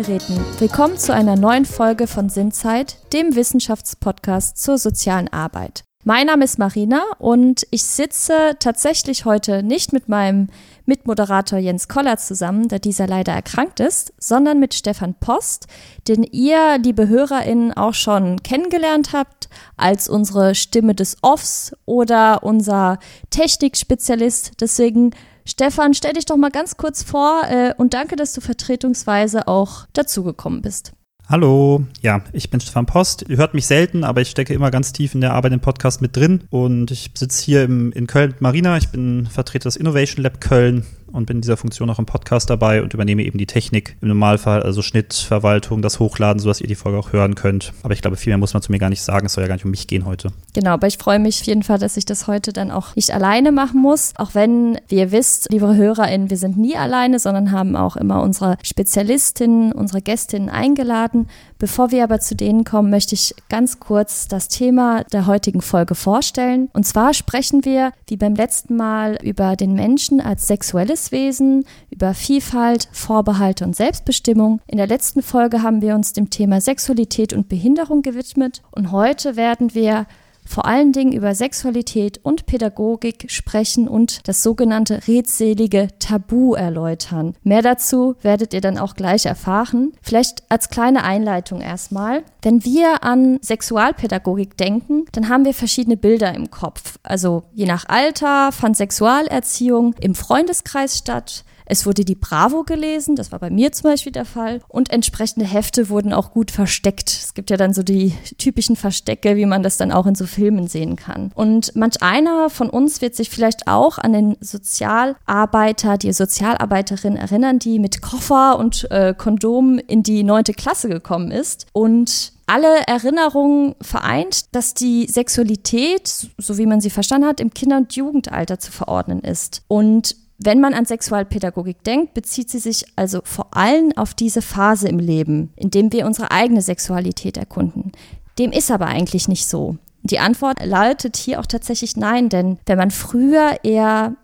Endgeräten. Willkommen zu einer neuen Folge von Sinnzeit, dem Wissenschaftspodcast zur sozialen Arbeit. Mein Name ist Marina und ich sitze tatsächlich heute nicht mit meinem Mitmoderator Jens Koller zusammen, da dieser leider erkrankt ist, sondern mit Stefan Post, den ihr, liebe HörerInnen, auch schon kennengelernt habt als unsere Stimme des Offs oder unser Technikspezialist. Deswegen Stefan, stell dich doch mal ganz kurz vor äh, und danke, dass du vertretungsweise auch dazugekommen bist. Hallo, ja, ich bin Stefan Post. Ihr hört mich selten, aber ich stecke immer ganz tief in der Arbeit im Podcast mit drin. Und ich sitze hier im, in Köln mit Marina. Ich bin Vertreter des Innovation Lab Köln und bin in dieser Funktion auch im Podcast dabei und übernehme eben die Technik im Normalfall, also Schnitt, Verwaltung, das Hochladen, sodass ihr die Folge auch hören könnt. Aber ich glaube, viel mehr muss man zu mir gar nicht sagen. Es soll ja gar nicht um mich gehen heute. Genau, aber ich freue mich auf jeden Fall, dass ich das heute dann auch nicht alleine machen muss. Auch wenn, wie ihr wisst, liebe HörerInnen, wir sind nie alleine, sondern haben auch immer unsere Spezialistinnen, unsere Gästinnen eingeladen. Bevor wir aber zu denen kommen, möchte ich ganz kurz das Thema der heutigen Folge vorstellen. Und zwar sprechen wir, wie beim letzten Mal, über den Menschen als sexuelles Wesen, über Vielfalt, Vorbehalte und Selbstbestimmung. In der letzten Folge haben wir uns dem Thema Sexualität und Behinderung gewidmet und heute werden wir vor allen Dingen über Sexualität und Pädagogik sprechen und das sogenannte redselige Tabu erläutern. Mehr dazu werdet ihr dann auch gleich erfahren. Vielleicht als kleine Einleitung erstmal. Wenn wir an Sexualpädagogik denken, dann haben wir verschiedene Bilder im Kopf. Also je nach Alter fand Sexualerziehung im Freundeskreis statt. Es wurde die Bravo gelesen, das war bei mir zum Beispiel der Fall. Und entsprechende Hefte wurden auch gut versteckt. Es gibt ja dann so die typischen Verstecke, wie man das dann auch in so Filmen sehen kann. Und manch einer von uns wird sich vielleicht auch an den Sozialarbeiter, die Sozialarbeiterin erinnern, die mit Koffer und äh, Kondom in die neunte Klasse gekommen ist und alle Erinnerungen vereint, dass die Sexualität, so wie man sie verstanden hat, im Kinder- und Jugendalter zu verordnen ist. Und wenn man an Sexualpädagogik denkt, bezieht sie sich also vor allem auf diese Phase im Leben, in dem wir unsere eigene Sexualität erkunden. Dem ist aber eigentlich nicht so. Die Antwort lautet hier auch tatsächlich nein, denn wenn man früher eher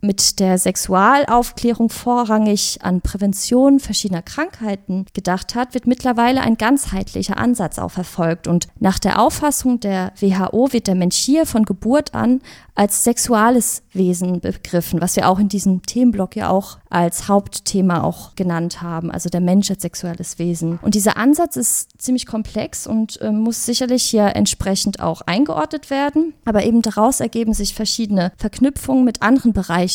mit der Sexualaufklärung vorrangig an Prävention verschiedener Krankheiten gedacht hat, wird mittlerweile ein ganzheitlicher Ansatz auch verfolgt. Und nach der Auffassung der WHO wird der Mensch hier von Geburt an als sexuales Wesen begriffen, was wir auch in diesem Themenblock ja auch als Hauptthema auch genannt haben, also der Mensch als sexuelles Wesen. Und dieser Ansatz ist ziemlich komplex und äh, muss sicherlich hier entsprechend auch eingeordnet werden, aber eben daraus ergeben sich verschiedene Verknüpfungen mit anderen Bereichen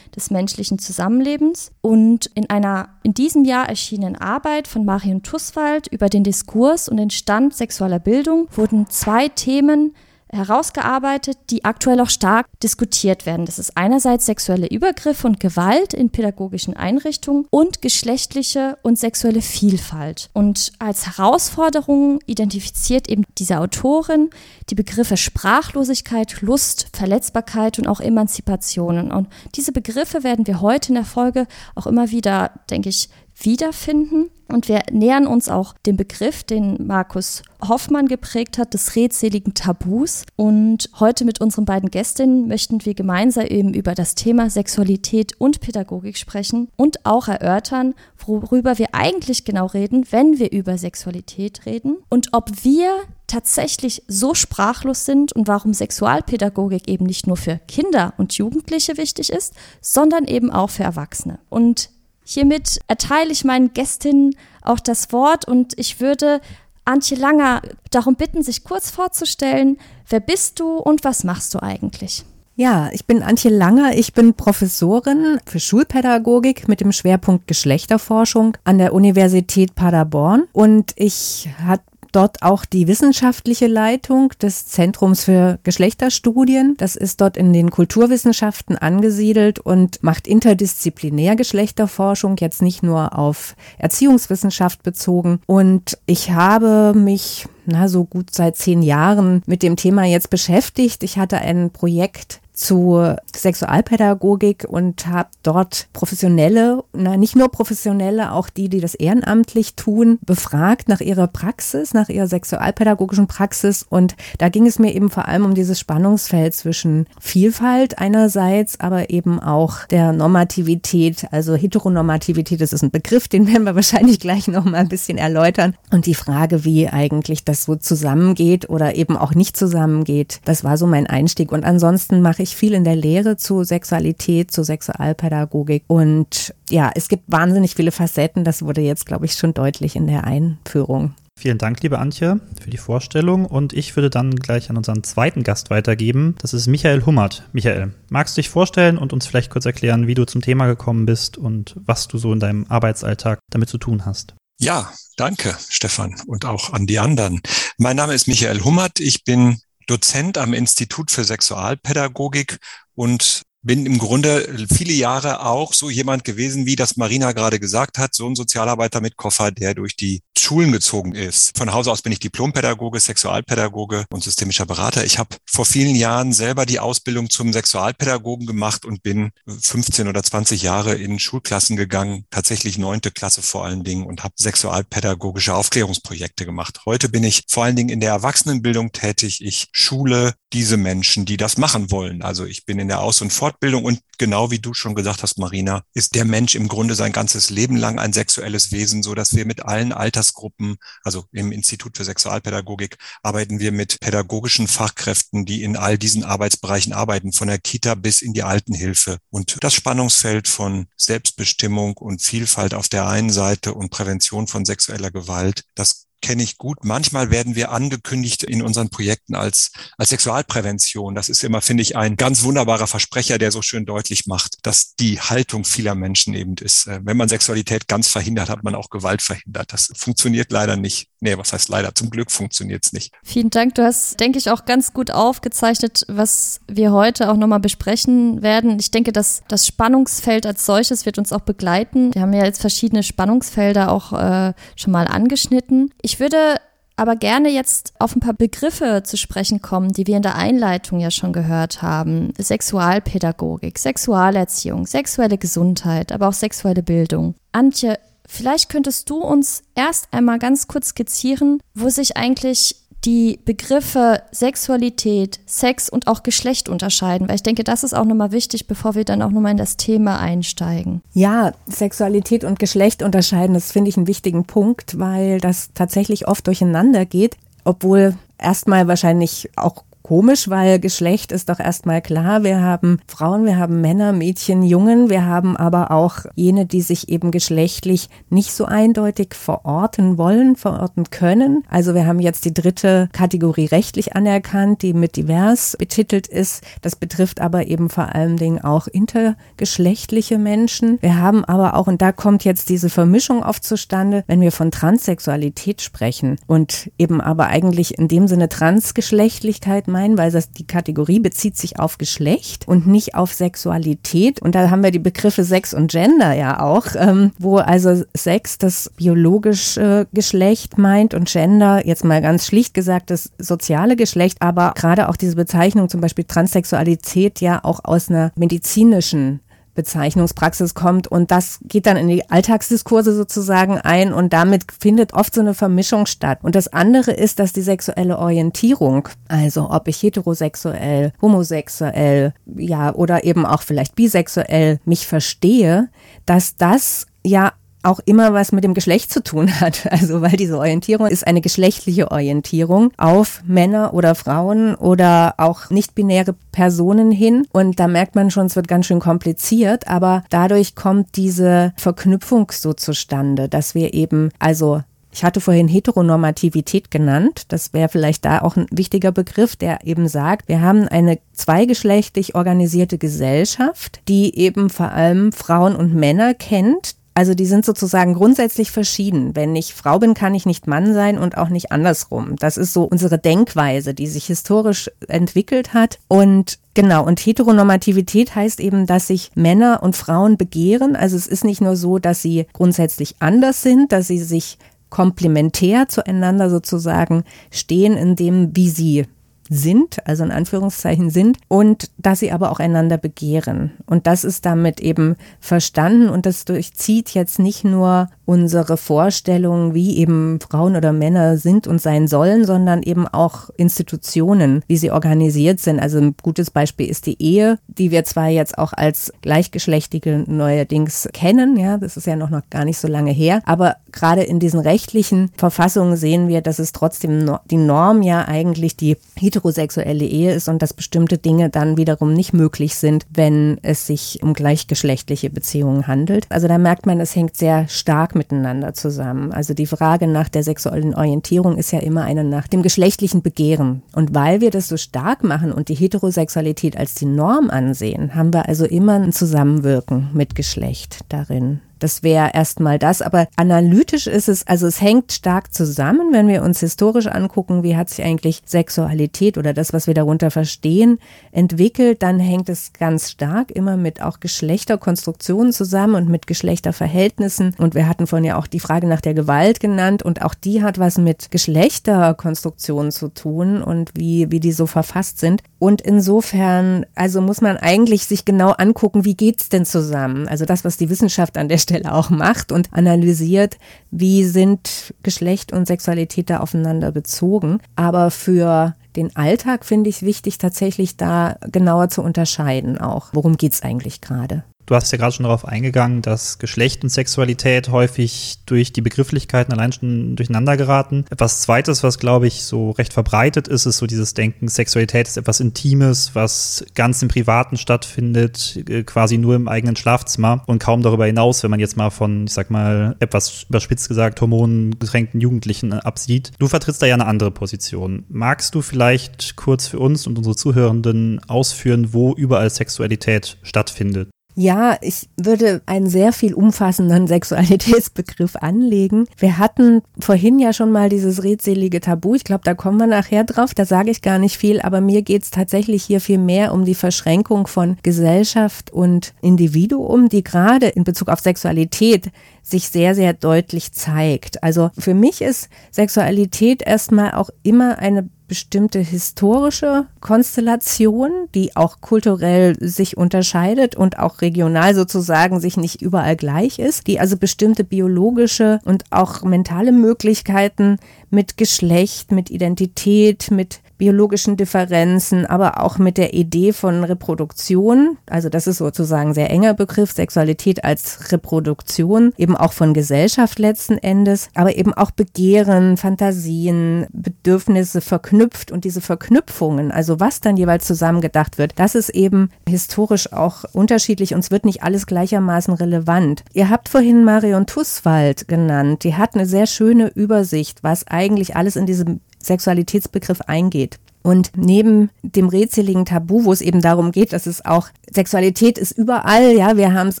des menschlichen Zusammenlebens. Und in einer in diesem Jahr erschienenen Arbeit von Marion Tusswald über den Diskurs und den Stand sexueller Bildung wurden zwei Themen herausgearbeitet, die aktuell auch stark diskutiert werden. Das ist einerseits sexuelle Übergriffe und Gewalt in pädagogischen Einrichtungen und geschlechtliche und sexuelle Vielfalt. Und als Herausforderung identifiziert eben diese Autorin die Begriffe Sprachlosigkeit, Lust, Verletzbarkeit und auch Emanzipation. Und diese Begriffe werden wir heute in der Folge auch immer wieder, denke ich, wiederfinden. Und wir nähern uns auch dem Begriff, den Markus Hoffmann geprägt hat, des redseligen Tabus. Und heute mit unseren beiden Gästinnen möchten wir gemeinsam eben über das Thema Sexualität und Pädagogik sprechen und auch erörtern, worüber wir eigentlich genau reden, wenn wir über Sexualität reden und ob wir tatsächlich so sprachlos sind und warum Sexualpädagogik eben nicht nur für Kinder und Jugendliche wichtig ist, sondern eben auch für Erwachsene. Und Hiermit erteile ich meinen Gästinnen auch das Wort und ich würde Antje Langer darum bitten, sich kurz vorzustellen. Wer bist du und was machst du eigentlich? Ja, ich bin Antje Langer. Ich bin Professorin für Schulpädagogik mit dem Schwerpunkt Geschlechterforschung an der Universität Paderborn. Und ich hat, dort auch die wissenschaftliche Leitung des Zentrums für Geschlechterstudien. Das ist dort in den Kulturwissenschaften angesiedelt und macht interdisziplinär Geschlechterforschung, jetzt nicht nur auf Erziehungswissenschaft bezogen. Und ich habe mich na, so gut seit zehn Jahren mit dem Thema jetzt beschäftigt. Ich hatte ein Projekt zu Sexualpädagogik und habe dort Professionelle, na, nicht nur Professionelle, auch die, die das ehrenamtlich tun, befragt nach ihrer Praxis, nach ihrer sexualpädagogischen Praxis. Und da ging es mir eben vor allem um dieses Spannungsfeld zwischen Vielfalt einerseits, aber eben auch der Normativität, also Heteronormativität, das ist ein Begriff, den werden wir wahrscheinlich gleich noch mal ein bisschen erläutern. Und die Frage, wie eigentlich das so zusammengeht oder eben auch nicht zusammengeht, das war so mein Einstieg. Und ansonsten mache ich viel in der Lehre Lehre zu Sexualität, zu Sexualpädagogik. Und ja, es gibt wahnsinnig viele Facetten. Das wurde jetzt, glaube ich, schon deutlich in der Einführung. Vielen Dank, liebe Antje, für die Vorstellung. Und ich würde dann gleich an unseren zweiten Gast weitergeben. Das ist Michael Hummert. Michael, magst du dich vorstellen und uns vielleicht kurz erklären, wie du zum Thema gekommen bist und was du so in deinem Arbeitsalltag damit zu tun hast? Ja, danke, Stefan, und auch an die anderen. Mein Name ist Michael Hummert. Ich bin Dozent am Institut für Sexualpädagogik und bin im Grunde viele Jahre auch so jemand gewesen, wie das Marina gerade gesagt hat, so ein Sozialarbeiter mit Koffer, der durch die Schulen gezogen ist. Von Hause aus bin ich Diplompädagoge, Sexualpädagoge und systemischer Berater. Ich habe vor vielen Jahren selber die Ausbildung zum Sexualpädagogen gemacht und bin 15 oder 20 Jahre in Schulklassen gegangen, tatsächlich neunte Klasse vor allen Dingen und habe sexualpädagogische Aufklärungsprojekte gemacht. Heute bin ich vor allen Dingen in der Erwachsenenbildung tätig. Ich schule diese Menschen, die das machen wollen. Also ich bin in der Aus- und Fortbildung und genau wie du schon gesagt hast, Marina, ist der Mensch im Grunde sein ganzes Leben lang ein sexuelles Wesen, so dass wir mit allen Altersgruppen, also im Institut für Sexualpädagogik arbeiten wir mit pädagogischen Fachkräften, die in all diesen Arbeitsbereichen arbeiten, von der Kita bis in die Altenhilfe. Und das Spannungsfeld von Selbstbestimmung und Vielfalt auf der einen Seite und Prävention von sexueller Gewalt, das kenne ich gut. Manchmal werden wir angekündigt in unseren Projekten als, als Sexualprävention. Das ist immer, finde ich, ein ganz wunderbarer Versprecher, der so schön deutlich macht, dass die Haltung vieler Menschen eben ist. Äh, wenn man Sexualität ganz verhindert, hat man auch Gewalt verhindert. Das funktioniert leider nicht. Nee, was heißt leider? Zum Glück funktioniert es nicht. Vielen Dank. Du hast, denke ich, auch ganz gut aufgezeichnet, was wir heute auch nochmal besprechen werden. Ich denke, dass das Spannungsfeld als solches wird uns auch begleiten. Wir haben ja jetzt verschiedene Spannungsfelder auch äh, schon mal angeschnitten. Ich ich würde aber gerne jetzt auf ein paar Begriffe zu sprechen kommen, die wir in der Einleitung ja schon gehört haben. Sexualpädagogik, Sexualerziehung, sexuelle Gesundheit, aber auch sexuelle Bildung. Antje, vielleicht könntest du uns erst einmal ganz kurz skizzieren, wo sich eigentlich die Begriffe Sexualität, Sex und auch Geschlecht unterscheiden, weil ich denke, das ist auch nochmal wichtig, bevor wir dann auch nochmal in das Thema einsteigen. Ja, Sexualität und Geschlecht unterscheiden, das finde ich einen wichtigen Punkt, weil das tatsächlich oft durcheinander geht, obwohl erstmal wahrscheinlich auch komisch, weil Geschlecht ist doch erstmal klar. Wir haben Frauen, wir haben Männer, Mädchen, Jungen, wir haben aber auch jene, die sich eben geschlechtlich nicht so eindeutig verorten wollen, verorten können. Also wir haben jetzt die dritte Kategorie rechtlich anerkannt, die mit divers betitelt ist. Das betrifft aber eben vor allen Dingen auch intergeschlechtliche Menschen. Wir haben aber auch, und da kommt jetzt diese Vermischung oft zustande, wenn wir von Transsexualität sprechen und eben aber eigentlich in dem Sinne Transgeschlechtlichkeit meinen, weil das, die Kategorie bezieht sich auf Geschlecht und nicht auf Sexualität. Und da haben wir die Begriffe Sex und Gender ja auch, ähm, wo also Sex das biologische Geschlecht meint und Gender jetzt mal ganz schlicht gesagt das soziale Geschlecht, aber gerade auch diese Bezeichnung zum Beispiel Transsexualität ja auch aus einer medizinischen Bezeichnungspraxis kommt und das geht dann in die Alltagsdiskurse sozusagen ein und damit findet oft so eine Vermischung statt. Und das andere ist, dass die sexuelle Orientierung, also ob ich heterosexuell, homosexuell, ja, oder eben auch vielleicht bisexuell mich verstehe, dass das ja auch immer was mit dem Geschlecht zu tun hat. Also weil diese Orientierung ist eine geschlechtliche Orientierung auf Männer oder Frauen oder auch nicht-binäre Personen hin. Und da merkt man schon, es wird ganz schön kompliziert, aber dadurch kommt diese Verknüpfung so zustande, dass wir eben also ich hatte vorhin Heteronormativität genannt. Das wäre vielleicht da auch ein wichtiger Begriff, der eben sagt, wir haben eine zweigeschlechtlich organisierte Gesellschaft, die eben vor allem Frauen und Männer kennt, also die sind sozusagen grundsätzlich verschieden. Wenn ich Frau bin, kann ich nicht Mann sein und auch nicht andersrum. Das ist so unsere Denkweise, die sich historisch entwickelt hat. Und Genau, und Heteronormativität heißt eben, dass sich Männer und Frauen begehren. Also es ist nicht nur so, dass sie grundsätzlich anders sind, dass sie sich komplementär zueinander sozusagen stehen in dem, wie sie sind, also in Anführungszeichen sind, und dass sie aber auch einander begehren. Und das ist damit eben verstanden und das durchzieht jetzt nicht nur unsere Vorstellungen, wie eben Frauen oder Männer sind und sein sollen, sondern eben auch Institutionen, wie sie organisiert sind. Also ein gutes Beispiel ist die Ehe, die wir zwar jetzt auch als gleichgeschlechtige neuerdings kennen, ja, das ist ja noch, noch gar nicht so lange her, aber gerade in diesen rechtlichen Verfassungen sehen wir, dass es trotzdem die Norm ja eigentlich die heterosexuelle Ehe ist und dass bestimmte Dinge dann wiederum nicht möglich sind, wenn es sich um gleichgeschlechtliche Beziehungen handelt. Also da merkt man, es hängt sehr stark miteinander zusammen. Also die Frage nach der sexuellen Orientierung ist ja immer eine nach dem geschlechtlichen Begehren. Und weil wir das so stark machen und die Heterosexualität als die Norm ansehen, haben wir also immer ein Zusammenwirken mit Geschlecht darin. Das wäre erstmal das. Aber analytisch ist es, also es hängt stark zusammen, wenn wir uns historisch angucken, wie hat sich eigentlich Sexualität oder das, was wir darunter verstehen, entwickelt, dann hängt es ganz stark immer mit auch Geschlechterkonstruktionen zusammen und mit Geschlechterverhältnissen. Und wir hatten vorhin ja auch die Frage nach der Gewalt genannt und auch die hat was mit Geschlechterkonstruktionen zu tun und wie, wie die so verfasst sind. Und insofern, also muss man eigentlich sich genau angucken, wie geht's denn zusammen? Also das, was die Wissenschaft an der Stelle auch macht und analysiert, wie sind Geschlecht und Sexualität da aufeinander bezogen. Aber für den Alltag finde ich wichtig, tatsächlich da genauer zu unterscheiden auch. Worum geht es eigentlich gerade? Du hast ja gerade schon darauf eingegangen, dass Geschlecht und Sexualität häufig durch die Begrifflichkeiten allein schon durcheinander geraten. Etwas Zweites, was glaube ich so recht verbreitet ist, ist so dieses Denken, Sexualität ist etwas Intimes, was ganz im Privaten stattfindet, äh, quasi nur im eigenen Schlafzimmer und kaum darüber hinaus, wenn man jetzt mal von, ich sag mal, etwas überspitzt gesagt, hormongetränkten Jugendlichen absieht. Du vertrittst da ja eine andere Position. Magst du vielleicht kurz für uns und unsere Zuhörenden ausführen, wo überall Sexualität stattfindet? Ja, ich würde einen sehr viel umfassenden Sexualitätsbegriff anlegen. Wir hatten vorhin ja schon mal dieses redselige Tabu. Ich glaube, da kommen wir nachher drauf. Da sage ich gar nicht viel, aber mir geht es tatsächlich hier viel mehr um die Verschränkung von Gesellschaft und Individuum, die gerade in Bezug auf Sexualität sich sehr, sehr deutlich zeigt. Also für mich ist Sexualität erstmal auch immer eine bestimmte historische Konstellation, die auch kulturell sich unterscheidet und auch regional sozusagen sich nicht überall gleich ist, die also bestimmte biologische und auch mentale Möglichkeiten mit Geschlecht, mit Identität, mit biologischen Differenzen, aber auch mit der Idee von Reproduktion. Also das ist sozusagen ein sehr enger Begriff, Sexualität als Reproduktion, eben auch von Gesellschaft letzten Endes, aber eben auch Begehren, Fantasien, Bedürfnisse verknüpft und diese Verknüpfungen, also was dann jeweils zusammengedacht wird, das ist eben historisch auch unterschiedlich und es wird nicht alles gleichermaßen relevant. Ihr habt vorhin Marion Tusswald genannt, die hat eine sehr schöne Übersicht, was eigentlich alles in diesem Sexualitätsbegriff eingeht. Und neben dem rätseligen Tabu, wo es eben darum geht, dass es auch Sexualität ist überall, ja, wir haben es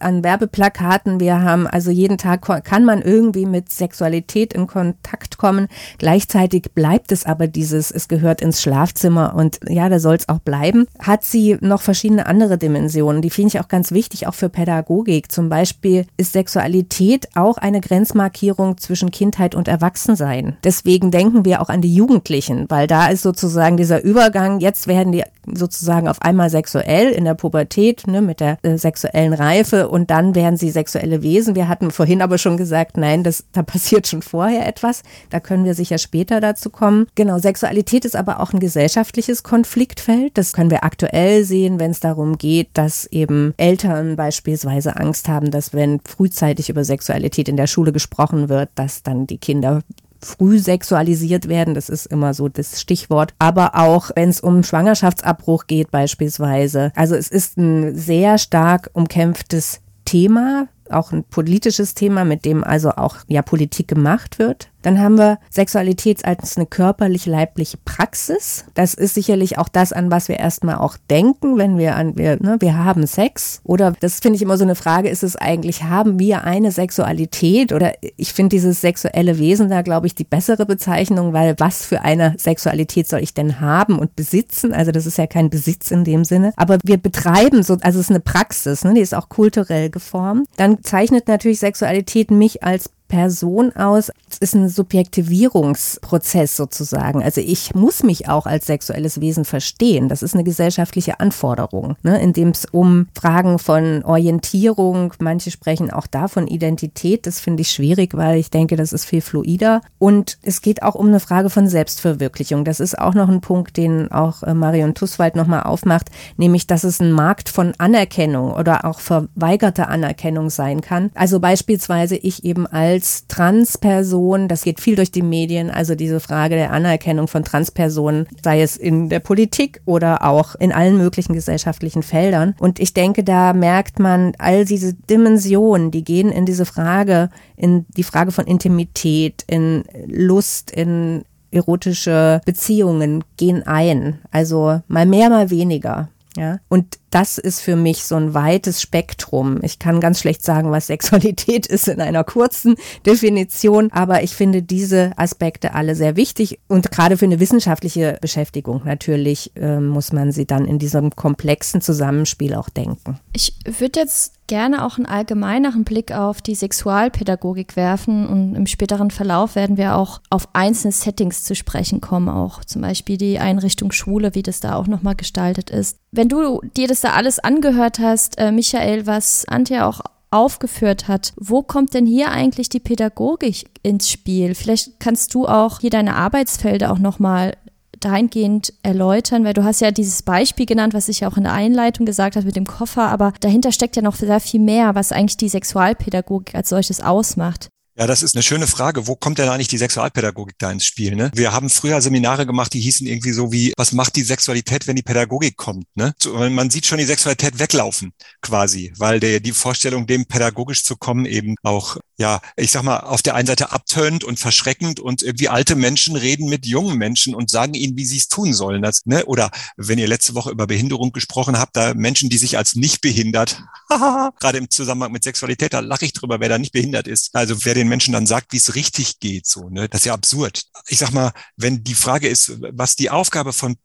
an Werbeplakaten, wir haben also jeden Tag kann man irgendwie mit Sexualität in Kontakt kommen. Gleichzeitig bleibt es aber dieses, es gehört ins Schlafzimmer und ja, da soll es auch bleiben. Hat sie noch verschiedene andere Dimensionen, die finde ich auch ganz wichtig, auch für Pädagogik. Zum Beispiel ist Sexualität auch eine Grenzmarkierung zwischen Kindheit und Erwachsensein. Deswegen denken wir auch an die Jugendlichen, weil da ist sozusagen diese dieser Übergang, jetzt werden die sozusagen auf einmal sexuell in der Pubertät, ne, mit der äh, sexuellen Reife und dann werden sie sexuelle Wesen. Wir hatten vorhin aber schon gesagt, nein, das, da passiert schon vorher etwas. Da können wir sicher später dazu kommen. Genau, Sexualität ist aber auch ein gesellschaftliches Konfliktfeld. Das können wir aktuell sehen, wenn es darum geht, dass eben Eltern beispielsweise Angst haben, dass wenn frühzeitig über Sexualität in der Schule gesprochen wird, dass dann die Kinder früh sexualisiert werden, das ist immer so das Stichwort, aber auch wenn es um Schwangerschaftsabbruch geht beispielsweise. Also es ist ein sehr stark umkämpftes Thema, auch ein politisches Thema, mit dem also auch ja Politik gemacht wird. Dann haben wir Sexualität als eine körperlich-leibliche Praxis. Das ist sicherlich auch das, an was wir erstmal auch denken, wenn wir an, wir, ne, wir haben Sex. Oder das finde ich immer so eine Frage, ist es eigentlich, haben wir eine Sexualität? Oder ich finde dieses sexuelle Wesen da, glaube ich, die bessere Bezeichnung, weil was für eine Sexualität soll ich denn haben und besitzen? Also das ist ja kein Besitz in dem Sinne. Aber wir betreiben so, also es ist eine Praxis, ne, die ist auch kulturell geformt. Dann zeichnet natürlich Sexualität mich als Person aus. Es ist ein Subjektivierungsprozess sozusagen. Also ich muss mich auch als sexuelles Wesen verstehen. Das ist eine gesellschaftliche Anforderung, ne, in dem es um Fragen von Orientierung, manche sprechen auch da von Identität. Das finde ich schwierig, weil ich denke, das ist viel fluider. Und es geht auch um eine Frage von Selbstverwirklichung. Das ist auch noch ein Punkt, den auch äh, Marion Tusswald nochmal aufmacht, nämlich, dass es ein Markt von Anerkennung oder auch verweigerter Anerkennung sein kann. Also beispielsweise ich eben als Transperson, das geht viel durch die Medien, also diese Frage der Anerkennung von Transpersonen, sei es in der Politik oder auch in allen möglichen gesellschaftlichen Feldern. Und ich denke, da merkt man all diese Dimensionen, die gehen in diese Frage, in die Frage von Intimität, in Lust, in erotische Beziehungen gehen ein. Also mal mehr, mal weniger. Ja, und das ist für mich so ein weites Spektrum. Ich kann ganz schlecht sagen, was Sexualität ist in einer kurzen Definition, aber ich finde diese Aspekte alle sehr wichtig und gerade für eine wissenschaftliche Beschäftigung natürlich äh, muss man sie dann in diesem komplexen Zusammenspiel auch denken. Ich würde jetzt gerne auch einen allgemeineren Blick auf die Sexualpädagogik werfen und im späteren Verlauf werden wir auch auf einzelne Settings zu sprechen kommen, auch zum Beispiel die Einrichtung Schule, wie das da auch nochmal gestaltet ist. Wenn du dir das da alles angehört hast, äh, Michael, was Antje auch aufgeführt hat, wo kommt denn hier eigentlich die Pädagogik ins Spiel? Vielleicht kannst du auch hier deine Arbeitsfelder auch nochmal dahingehend erläutern, weil du hast ja dieses Beispiel genannt, was ich ja auch in der Einleitung gesagt habe mit dem Koffer, aber dahinter steckt ja noch sehr viel mehr, was eigentlich die Sexualpädagogik als solches ausmacht. Ja, das ist eine schöne Frage. Wo kommt denn eigentlich die Sexualpädagogik da ins Spiel? Ne? Wir haben früher Seminare gemacht, die hießen irgendwie so wie, was macht die Sexualität, wenn die Pädagogik kommt? Ne? So, man sieht schon die Sexualität weglaufen quasi, weil der, die Vorstellung, dem pädagogisch zu kommen, eben auch ja, ich sag mal, auf der einen Seite abtönt und verschreckend und irgendwie alte Menschen reden mit jungen Menschen und sagen ihnen, wie sie es tun sollen. Das, ne? Oder wenn ihr letzte Woche über Behinderung gesprochen habt, da Menschen, die sich als nicht behindert, gerade im Zusammenhang mit Sexualität, da lache ich drüber, wer da nicht behindert ist. Also wer den Menschen dann sagt, wie es richtig geht, so, ne? Das ist ja absurd. Ich sag mal, wenn die Frage ist, was die Aufgabe von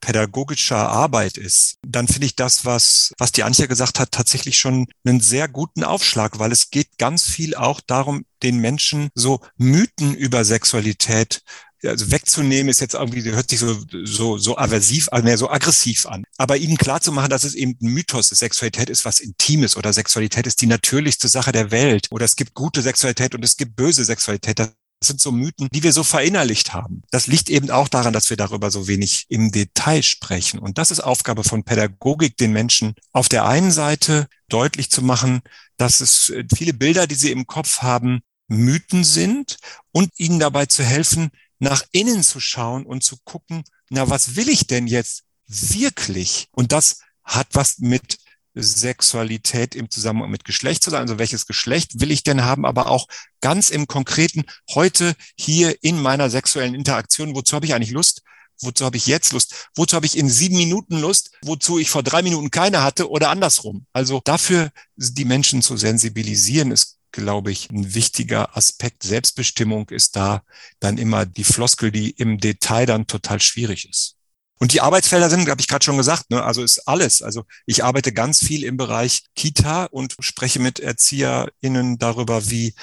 pädagogischer Arbeit ist, dann finde ich das, was, was die Antje gesagt hat, tatsächlich schon einen sehr guten Aufschlag, weil es geht ganz viel auch darum, den Menschen so Mythen über Sexualität also wegzunehmen ist jetzt irgendwie, hört sich so, so, so aversiv, also mehr so aggressiv an. Aber ihnen klar zu machen, dass es eben ein Mythos ist. Sexualität ist was Intimes oder Sexualität ist die natürlichste Sache der Welt oder es gibt gute Sexualität und es gibt böse Sexualität. Das sind so Mythen, die wir so verinnerlicht haben. Das liegt eben auch daran, dass wir darüber so wenig im Detail sprechen. Und das ist Aufgabe von Pädagogik, den Menschen auf der einen Seite deutlich zu machen, dass es äh, viele Bilder, die sie im Kopf haben, Mythen sind und ihnen dabei zu helfen, nach innen zu schauen und zu gucken, na, was will ich denn jetzt wirklich? Und das hat was mit Sexualität im Zusammenhang mit Geschlecht zu sein. Also welches Geschlecht will ich denn haben, aber auch ganz im Konkreten heute hier in meiner sexuellen Interaktion, wozu habe ich eigentlich Lust? Wozu habe ich jetzt Lust? Wozu habe ich in sieben Minuten Lust? Wozu ich vor drei Minuten keine hatte oder andersrum? Also dafür die Menschen zu sensibilisieren ist glaube ich, ein wichtiger Aspekt. Selbstbestimmung ist da dann immer die Floskel, die im Detail dann total schwierig ist. Und die Arbeitsfelder sind, habe ich gerade schon gesagt, ne, also ist alles. Also ich arbeite ganz viel im Bereich Kita und spreche mit ErzieherInnen darüber, wie,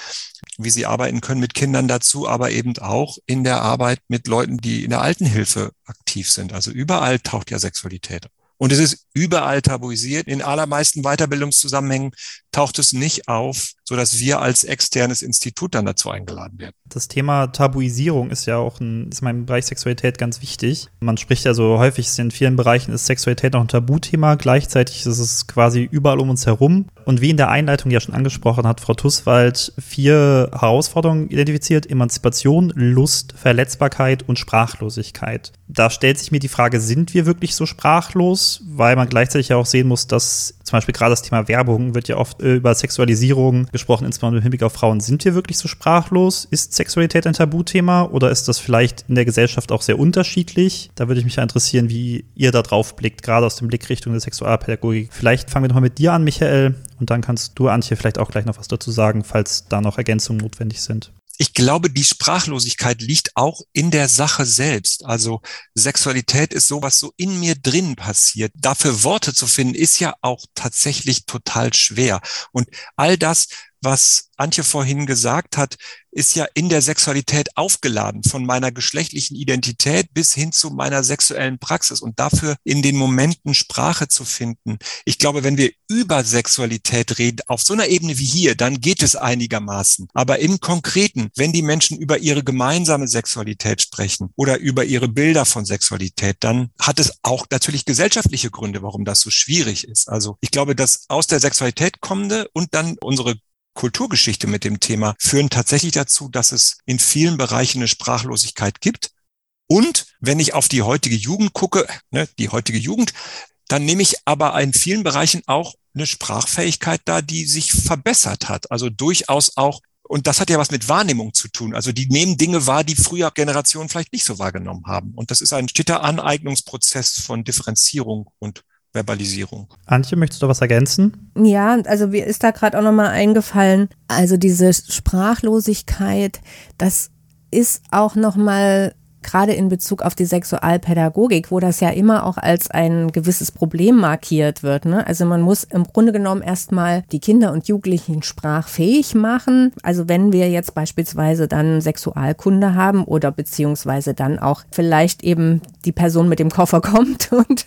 wie sie arbeiten können mit Kindern dazu, aber eben auch in der Arbeit mit Leuten, die in der Altenhilfe aktiv sind. Also überall taucht ja Sexualität und es ist überall tabuisiert. In allermeisten Weiterbildungszusammenhängen taucht es nicht auf, so dass wir als externes Institut dann dazu eingeladen werden. Das Thema Tabuisierung ist ja auch ein, ist im Bereich Sexualität ganz wichtig. Man spricht ja so häufig, in vielen Bereichen ist Sexualität noch ein Tabuthema. Gleichzeitig ist es quasi überall um uns herum. Und wie in der Einleitung ja schon angesprochen hat Frau Tusswald, vier Herausforderungen identifiziert. Emanzipation, Lust, Verletzbarkeit und Sprachlosigkeit. Da stellt sich mir die Frage, sind wir wirklich so sprachlos? Weil man gleichzeitig ja auch sehen muss, dass zum Beispiel gerade das Thema Werbung wird ja oft äh, über Sexualisierung gesprochen, insbesondere im Hinblick auf Frauen. Sind wir wirklich so sprachlos? Ist Sexualität ein Tabuthema oder ist das vielleicht in der Gesellschaft auch sehr unterschiedlich? Da würde ich mich ja interessieren, wie ihr da drauf blickt, gerade aus dem Blickrichtung der Sexualpädagogik. Vielleicht fangen wir nochmal mit dir an, Michael, und dann kannst du, Antje, vielleicht auch gleich noch was dazu sagen, falls da noch Ergänzungen notwendig sind ich glaube, die Sprachlosigkeit liegt auch in der Sache selbst. Also Sexualität ist sowas so in mir drin passiert. Dafür Worte zu finden, ist ja auch tatsächlich total schwer. Und all das, was Antje vorhin gesagt hat, ist ja in der Sexualität aufgeladen, von meiner geschlechtlichen Identität bis hin zu meiner sexuellen Praxis und dafür in den Momenten Sprache zu finden. Ich glaube, wenn wir über Sexualität reden, auf so einer Ebene wie hier, dann geht es einigermaßen. Aber im Konkreten, wenn die Menschen über ihre gemeinsame Sexualität sprechen oder über ihre Bilder von Sexualität, dann hat es auch natürlich gesellschaftliche Gründe, warum das so schwierig ist. Also ich glaube, dass aus der Sexualität kommende und dann unsere Kulturgeschichte mit dem Thema führen tatsächlich dazu, dass es in vielen Bereichen eine Sprachlosigkeit gibt. Und wenn ich auf die heutige Jugend gucke, ne, die heutige Jugend, dann nehme ich aber in vielen Bereichen auch eine Sprachfähigkeit da, die sich verbessert hat. Also durchaus auch und das hat ja was mit Wahrnehmung zu tun. Also die nehmen Dinge wahr, die früher Generationen vielleicht nicht so wahrgenommen haben. Und das ist ein steter Aneignungsprozess von Differenzierung und Verbalisierung. Antje, möchtest du was ergänzen? Ja, also mir ist da gerade auch nochmal eingefallen, also diese Sprachlosigkeit, das ist auch nochmal gerade in Bezug auf die Sexualpädagogik, wo das ja immer auch als ein gewisses Problem markiert wird. Ne? Also man muss im Grunde genommen erstmal die Kinder und Jugendlichen sprachfähig machen. Also wenn wir jetzt beispielsweise dann Sexualkunde haben oder beziehungsweise dann auch vielleicht eben die Person mit dem Koffer kommt und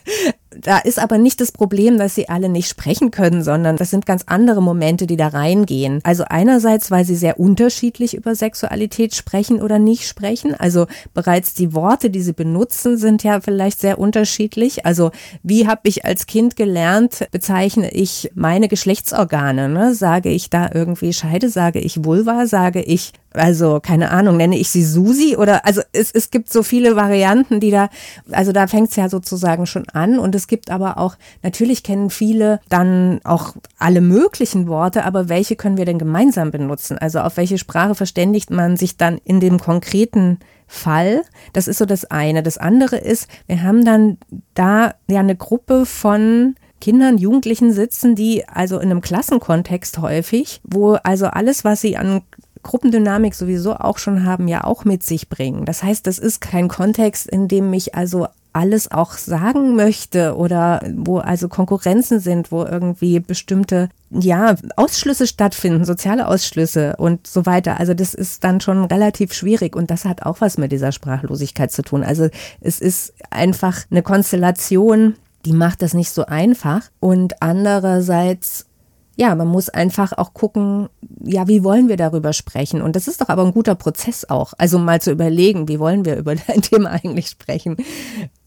da ist aber nicht das Problem, dass sie alle nicht sprechen können, sondern das sind ganz andere Momente, die da reingehen. Also einerseits, weil sie sehr unterschiedlich über Sexualität sprechen oder nicht sprechen. Also bereits die Worte, die sie benutzen, sind ja vielleicht sehr unterschiedlich. Also wie habe ich als Kind gelernt, bezeichne ich meine Geschlechtsorgane? Ne? Sage ich da irgendwie Scheide, sage ich Vulva, sage ich also keine Ahnung, nenne ich sie Susi oder also es, es gibt so viele Varianten, die da, also da fängt es ja sozusagen schon an und es gibt aber auch, natürlich kennen viele dann auch alle möglichen Worte, aber welche können wir denn gemeinsam benutzen? Also auf welche Sprache verständigt man sich dann in dem konkreten Fall? Das ist so das eine. Das andere ist, wir haben dann da ja eine Gruppe von Kindern, Jugendlichen sitzen, die also in einem Klassenkontext häufig, wo also alles, was sie an Gruppendynamik sowieso auch schon haben, ja auch mit sich bringen. Das heißt, das ist kein Kontext, in dem ich also alles auch sagen möchte oder wo also Konkurrenzen sind, wo irgendwie bestimmte ja, Ausschlüsse stattfinden, soziale Ausschlüsse und so weiter. Also das ist dann schon relativ schwierig und das hat auch was mit dieser Sprachlosigkeit zu tun. Also es ist einfach eine Konstellation, die macht das nicht so einfach und andererseits ja, man muss einfach auch gucken, ja, wie wollen wir darüber sprechen? Und das ist doch aber ein guter Prozess auch. Also mal zu überlegen, wie wollen wir über ein Thema eigentlich sprechen?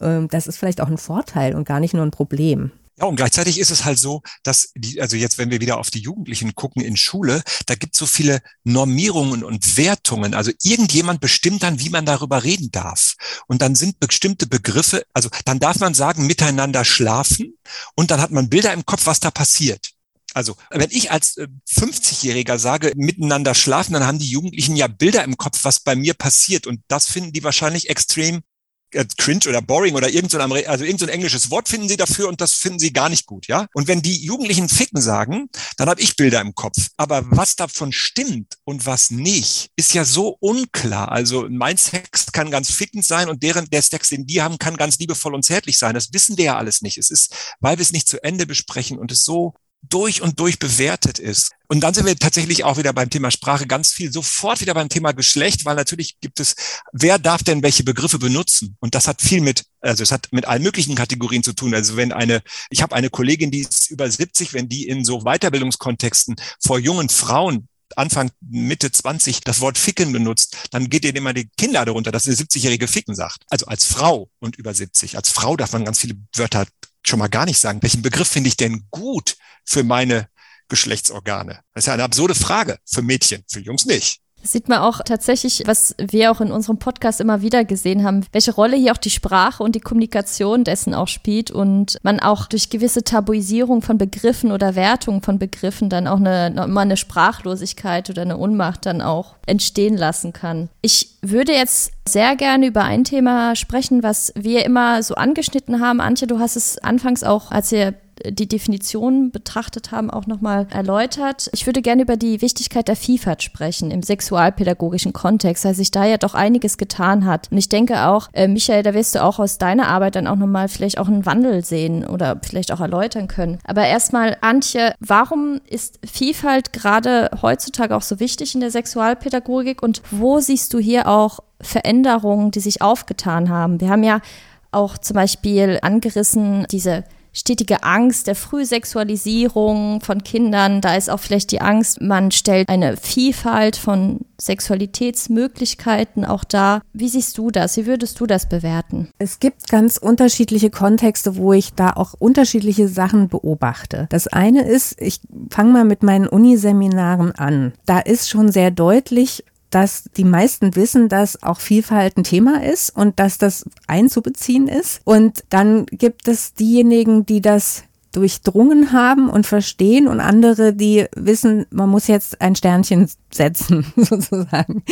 Ähm, das ist vielleicht auch ein Vorteil und gar nicht nur ein Problem. Ja, und gleichzeitig ist es halt so, dass die, also jetzt, wenn wir wieder auf die Jugendlichen gucken in Schule, da gibt es so viele Normierungen und Wertungen. Also irgendjemand bestimmt dann, wie man darüber reden darf. Und dann sind bestimmte Begriffe, also dann darf man sagen, miteinander schlafen und dann hat man Bilder im Kopf, was da passiert. Also, wenn ich als 50-Jähriger äh, sage, miteinander schlafen, dann haben die Jugendlichen ja Bilder im Kopf, was bei mir passiert. Und das finden die wahrscheinlich extrem äh, cringe oder boring oder irgend so ein, also irgend so englisches Wort finden sie dafür und das finden sie gar nicht gut, ja? Und wenn die Jugendlichen ficken sagen, dann habe ich Bilder im Kopf. Aber was davon stimmt und was nicht, ist ja so unklar. Also mein Sex kann ganz fickend sein und deren der Sex, den die haben, kann ganz liebevoll und zärtlich sein. Das wissen wir ja alles nicht. Es ist, weil wir es nicht zu Ende besprechen und es so durch und durch bewertet ist. Und dann sind wir tatsächlich auch wieder beim Thema Sprache ganz viel sofort wieder beim Thema Geschlecht, weil natürlich gibt es, wer darf denn welche Begriffe benutzen? Und das hat viel mit, also es hat mit allen möglichen Kategorien zu tun. Also wenn eine, ich habe eine Kollegin, die ist über 70, wenn die in so Weiterbildungskontexten vor jungen Frauen Anfang, Mitte 20 das Wort Ficken benutzt, dann geht ihr immer die Kinnlade runter, dass eine 70-jährige Ficken sagt. Also als Frau und über 70. Als Frau darf man ganz viele Wörter schon mal gar nicht sagen. Welchen Begriff finde ich denn gut für meine Geschlechtsorgane? Das ist ja eine absurde Frage für Mädchen, für Jungs nicht. Das sieht man auch tatsächlich, was wir auch in unserem Podcast immer wieder gesehen haben, welche Rolle hier auch die Sprache und die Kommunikation dessen auch spielt und man auch durch gewisse Tabuisierung von Begriffen oder Wertung von Begriffen dann auch eine, mal eine Sprachlosigkeit oder eine Unmacht dann auch entstehen lassen kann. Ich würde jetzt sehr gerne über ein Thema sprechen, was wir immer so angeschnitten haben. Antje, du hast es anfangs auch, als ihr die Definition betrachtet haben, auch nochmal erläutert. Ich würde gerne über die Wichtigkeit der Vielfalt sprechen im sexualpädagogischen Kontext, weil sich da ja doch einiges getan hat. Und ich denke auch, äh, Michael, da wirst du auch aus deiner Arbeit dann auch nochmal vielleicht auch einen Wandel sehen oder vielleicht auch erläutern können. Aber erstmal, Antje, warum ist Vielfalt gerade heutzutage auch so wichtig in der Sexualpädagogik und wo siehst du hier auch Veränderungen, die sich aufgetan haben? Wir haben ja auch zum Beispiel angerissen, diese stetige Angst der Frühsexualisierung von Kindern. Da ist auch vielleicht die Angst, man stellt eine Vielfalt von Sexualitätsmöglichkeiten auch da. Wie siehst du das? Wie würdest du das bewerten? Es gibt ganz unterschiedliche Kontexte, wo ich da auch unterschiedliche Sachen beobachte. Das eine ist, ich fange mal mit meinen Uniseminaren an. Da ist schon sehr deutlich, dass die meisten wissen, dass auch Vielfalt ein Thema ist und dass das einzubeziehen ist. Und dann gibt es diejenigen, die das durchdrungen haben und verstehen und andere, die wissen, man muss jetzt ein Sternchen setzen, sozusagen.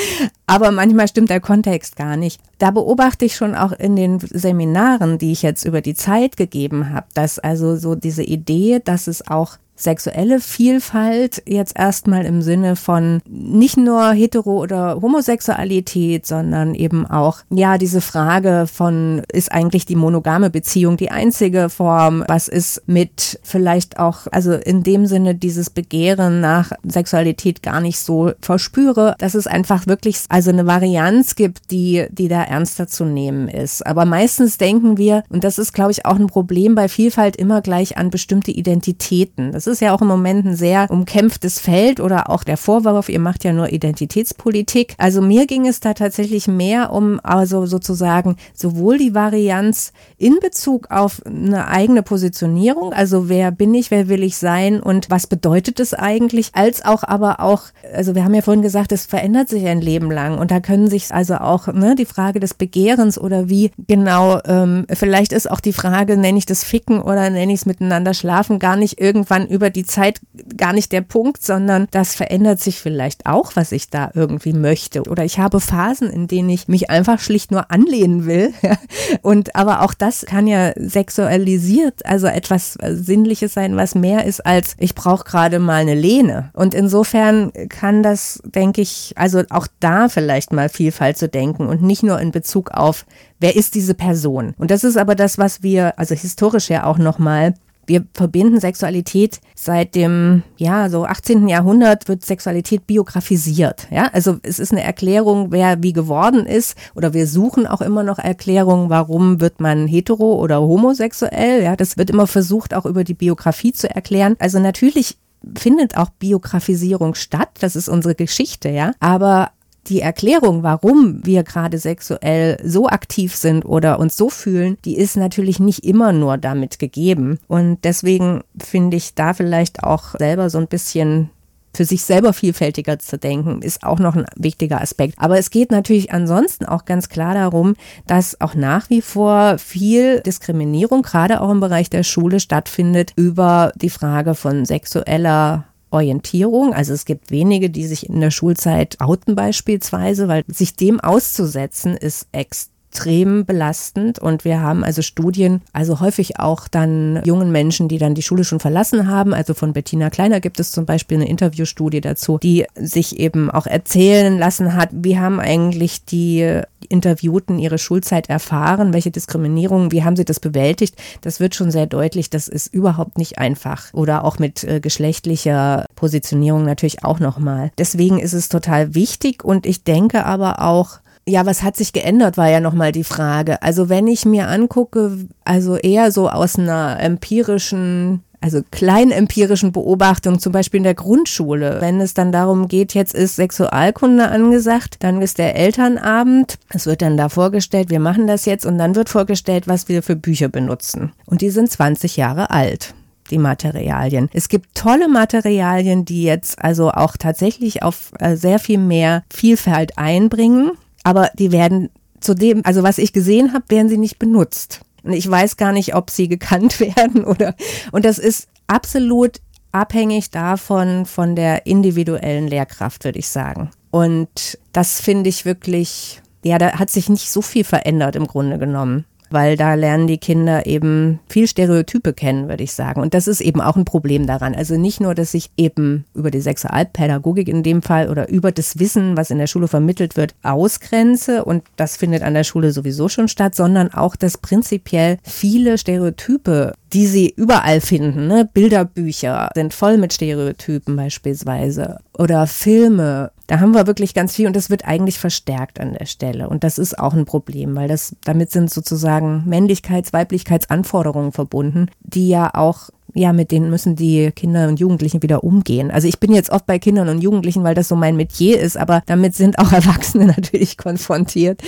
Aber manchmal stimmt der Kontext gar nicht. Da beobachte ich schon auch in den Seminaren, die ich jetzt über die Zeit gegeben habe, dass also so diese Idee, dass es auch sexuelle Vielfalt jetzt erstmal im Sinne von nicht nur hetero oder Homosexualität, sondern eben auch, ja, diese Frage von, ist eigentlich die monogame Beziehung die einzige Form? Was ist mit vielleicht auch, also in dem Sinne dieses Begehren nach Sexualität gar nicht so verspüre, dass es einfach wirklich also eine Varianz gibt, die, die da ernster zu nehmen ist. Aber meistens denken wir, und das ist, glaube ich, auch ein Problem bei Vielfalt immer gleich an bestimmte Identitäten. Das ist ja auch im Moment ein sehr umkämpftes Feld oder auch der Vorwurf, ihr macht ja nur Identitätspolitik. Also mir ging es da tatsächlich mehr um also sozusagen sowohl die Varianz in Bezug auf eine eigene Positionierung, also wer bin ich, wer will ich sein und was bedeutet es eigentlich, als auch aber auch, also wir haben ja vorhin gesagt, es verändert sich ein Leben lang und da können sich also auch ne, die Frage des Begehrens oder wie genau, ähm, vielleicht ist auch die Frage, nenne ich das Ficken oder nenne ich es miteinander schlafen, gar nicht irgendwann über die Zeit gar nicht der Punkt, sondern das verändert sich vielleicht auch, was ich da irgendwie möchte. Oder ich habe Phasen, in denen ich mich einfach schlicht nur anlehnen will. Und aber auch das kann ja sexualisiert, also etwas Sinnliches sein, was mehr ist als ich brauche gerade mal eine Lehne. Und insofern kann das, denke ich, also auch da vielleicht mal Vielfalt zu denken und nicht nur in Bezug auf, wer ist diese Person. Und das ist aber das, was wir, also historisch ja auch nochmal wir verbinden Sexualität seit dem, ja, so 18. Jahrhundert wird Sexualität biografisiert. Ja, also es ist eine Erklärung, wer wie geworden ist, oder wir suchen auch immer noch Erklärungen, warum wird man hetero oder homosexuell. Ja, das wird immer versucht, auch über die Biografie zu erklären. Also natürlich findet auch Biografisierung statt. Das ist unsere Geschichte, ja. Aber die Erklärung, warum wir gerade sexuell so aktiv sind oder uns so fühlen, die ist natürlich nicht immer nur damit gegeben. Und deswegen finde ich da vielleicht auch selber so ein bisschen für sich selber vielfältiger zu denken, ist auch noch ein wichtiger Aspekt. Aber es geht natürlich ansonsten auch ganz klar darum, dass auch nach wie vor viel Diskriminierung, gerade auch im Bereich der Schule, stattfindet über die Frage von sexueller Orientierung. Also es gibt wenige, die sich in der Schulzeit outen beispielsweise, weil sich dem auszusetzen ist extrem extrem belastend und wir haben also Studien, also häufig auch dann jungen Menschen, die dann die Schule schon verlassen haben. Also von Bettina Kleiner gibt es zum Beispiel eine Interviewstudie dazu, die sich eben auch erzählen lassen hat, wie haben eigentlich die Interviewten ihre Schulzeit erfahren, welche Diskriminierung, wie haben sie das bewältigt. Das wird schon sehr deutlich, das ist überhaupt nicht einfach. Oder auch mit äh, geschlechtlicher Positionierung natürlich auch nochmal. Deswegen ist es total wichtig und ich denke aber auch, ja, was hat sich geändert, war ja nochmal die Frage. Also wenn ich mir angucke, also eher so aus einer empirischen also kleinempirischen Beobachtung, zum Beispiel in der Grundschule. Wenn es dann darum geht, jetzt ist Sexualkunde angesagt, dann ist der Elternabend, es wird dann da vorgestellt, wir machen das jetzt und dann wird vorgestellt, was wir für Bücher benutzen. Und die sind 20 Jahre alt die Materialien. Es gibt tolle Materialien, die jetzt also auch tatsächlich auf äh, sehr viel mehr Vielfalt einbringen aber die werden zu dem, also was ich gesehen habe, werden sie nicht benutzt. Und ich weiß gar nicht, ob sie gekannt werden oder, und das ist absolut abhängig davon, von der individuellen Lehrkraft, würde ich sagen. Und das finde ich wirklich, ja, da hat sich nicht so viel verändert im Grunde genommen. Weil da lernen die Kinder eben viel Stereotype kennen, würde ich sagen. Und das ist eben auch ein Problem daran. Also nicht nur, dass ich eben über die Sexualpädagogik in dem Fall oder über das Wissen, was in der Schule vermittelt wird, ausgrenze und das findet an der Schule sowieso schon statt, sondern auch, dass prinzipiell viele Stereotype die sie überall finden. Ne? Bilderbücher sind voll mit Stereotypen beispielsweise oder Filme. Da haben wir wirklich ganz viel und das wird eigentlich verstärkt an der Stelle. Und das ist auch ein Problem, weil das damit sind sozusagen Männlichkeits-, Weiblichkeitsanforderungen verbunden, die ja auch ja, mit denen müssen die Kinder und Jugendlichen wieder umgehen. Also ich bin jetzt oft bei Kindern und Jugendlichen, weil das so mein Metier ist, aber damit sind auch Erwachsene natürlich konfrontiert.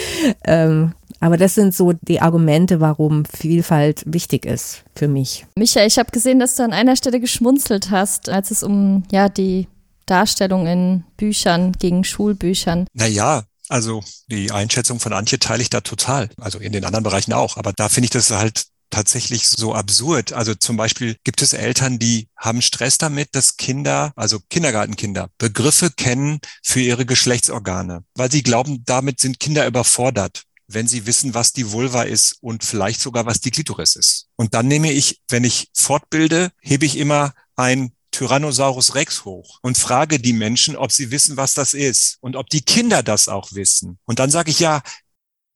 Ähm, aber das sind so die Argumente, warum Vielfalt wichtig ist für mich. Michael, ich habe gesehen, dass du an einer Stelle geschmunzelt hast, als es um ja die Darstellung in Büchern gegen Schulbüchern. Naja, also die Einschätzung von Antje teile ich da total. Also in den anderen Bereichen auch. Aber da finde ich das halt tatsächlich so absurd. Also zum Beispiel gibt es Eltern, die haben Stress damit, dass Kinder, also Kindergartenkinder, Begriffe kennen für ihre Geschlechtsorgane, weil sie glauben, damit sind Kinder überfordert wenn sie wissen, was die Vulva ist und vielleicht sogar, was die Klitoris ist. Und dann nehme ich, wenn ich fortbilde, hebe ich immer ein Tyrannosaurus Rex hoch und frage die Menschen, ob sie wissen, was das ist und ob die Kinder das auch wissen. Und dann sage ich ja,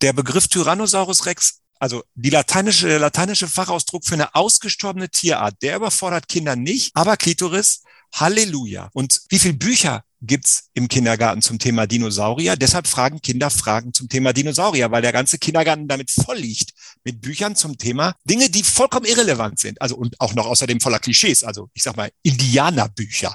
der Begriff Tyrannosaurus Rex, also die lateinische, der lateinische Fachausdruck für eine ausgestorbene Tierart, der überfordert Kinder nicht, aber Klitoris, Halleluja. Und wie viele Bücher gibt's im Kindergarten zum Thema Dinosaurier. Deshalb fragen Kinder Fragen zum Thema Dinosaurier, weil der ganze Kindergarten damit voll liegt mit Büchern zum Thema Dinge, die vollkommen irrelevant sind. Also und auch noch außerdem voller Klischees. Also ich sag mal Indianerbücher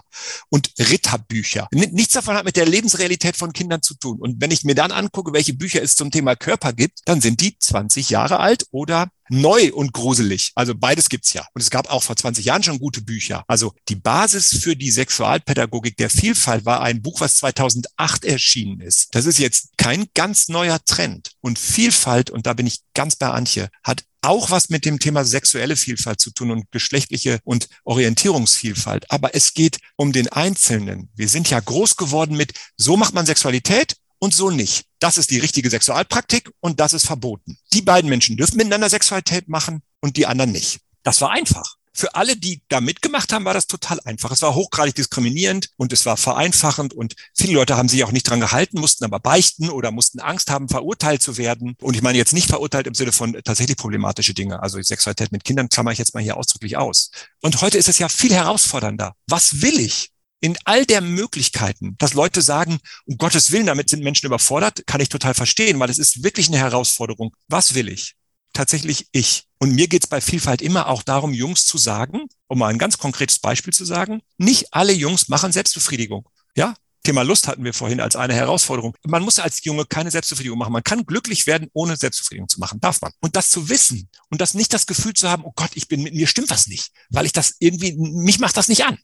und Ritterbücher. Nichts davon hat mit der Lebensrealität von Kindern zu tun. Und wenn ich mir dann angucke, welche Bücher es zum Thema Körper gibt, dann sind die 20 Jahre alt oder neu und gruselig. Also beides gibt's ja. Und es gab auch vor 20 Jahren schon gute Bücher. Also die Basis für die Sexualpädagogik der Vielfalt war ein Buch, was 2008 erschienen ist. Das ist jetzt kein ganz neuer Trend. Und Vielfalt, und da bin ich ganz bei Antje, hat auch was mit dem Thema sexuelle Vielfalt zu tun und geschlechtliche und Orientierungsvielfalt. Aber es geht um den Einzelnen. Wir sind ja groß geworden mit, so macht man Sexualität und so nicht. Das ist die richtige Sexualpraktik und das ist verboten. Die beiden Menschen dürfen miteinander Sexualität machen und die anderen nicht. Das war einfach. Für alle, die da mitgemacht haben, war das total einfach. Es war hochgradig diskriminierend und es war vereinfachend und viele Leute haben sich auch nicht dran gehalten, mussten aber beichten oder mussten Angst haben, verurteilt zu werden. Und ich meine jetzt nicht verurteilt im Sinne von tatsächlich problematische Dinge. Also Sexualität mit Kindern klammer ich jetzt mal hier ausdrücklich aus. Und heute ist es ja viel herausfordernder. Was will ich? In all der Möglichkeiten, dass Leute sagen, um Gottes Willen, damit sind Menschen überfordert, kann ich total verstehen, weil es ist wirklich eine Herausforderung. Was will ich? Tatsächlich ich. Und mir geht es bei Vielfalt immer auch darum, Jungs zu sagen, um mal ein ganz konkretes Beispiel zu sagen, nicht alle Jungs machen Selbstbefriedigung. Ja, Thema Lust hatten wir vorhin als eine Herausforderung. Man muss als Junge keine Selbstbefriedigung machen. Man kann glücklich werden, ohne Selbstbefriedigung zu machen. Darf man. Und das zu wissen und das nicht das Gefühl zu haben, oh Gott, ich bin mit mir stimmt was nicht, weil ich das irgendwie, mich macht das nicht an.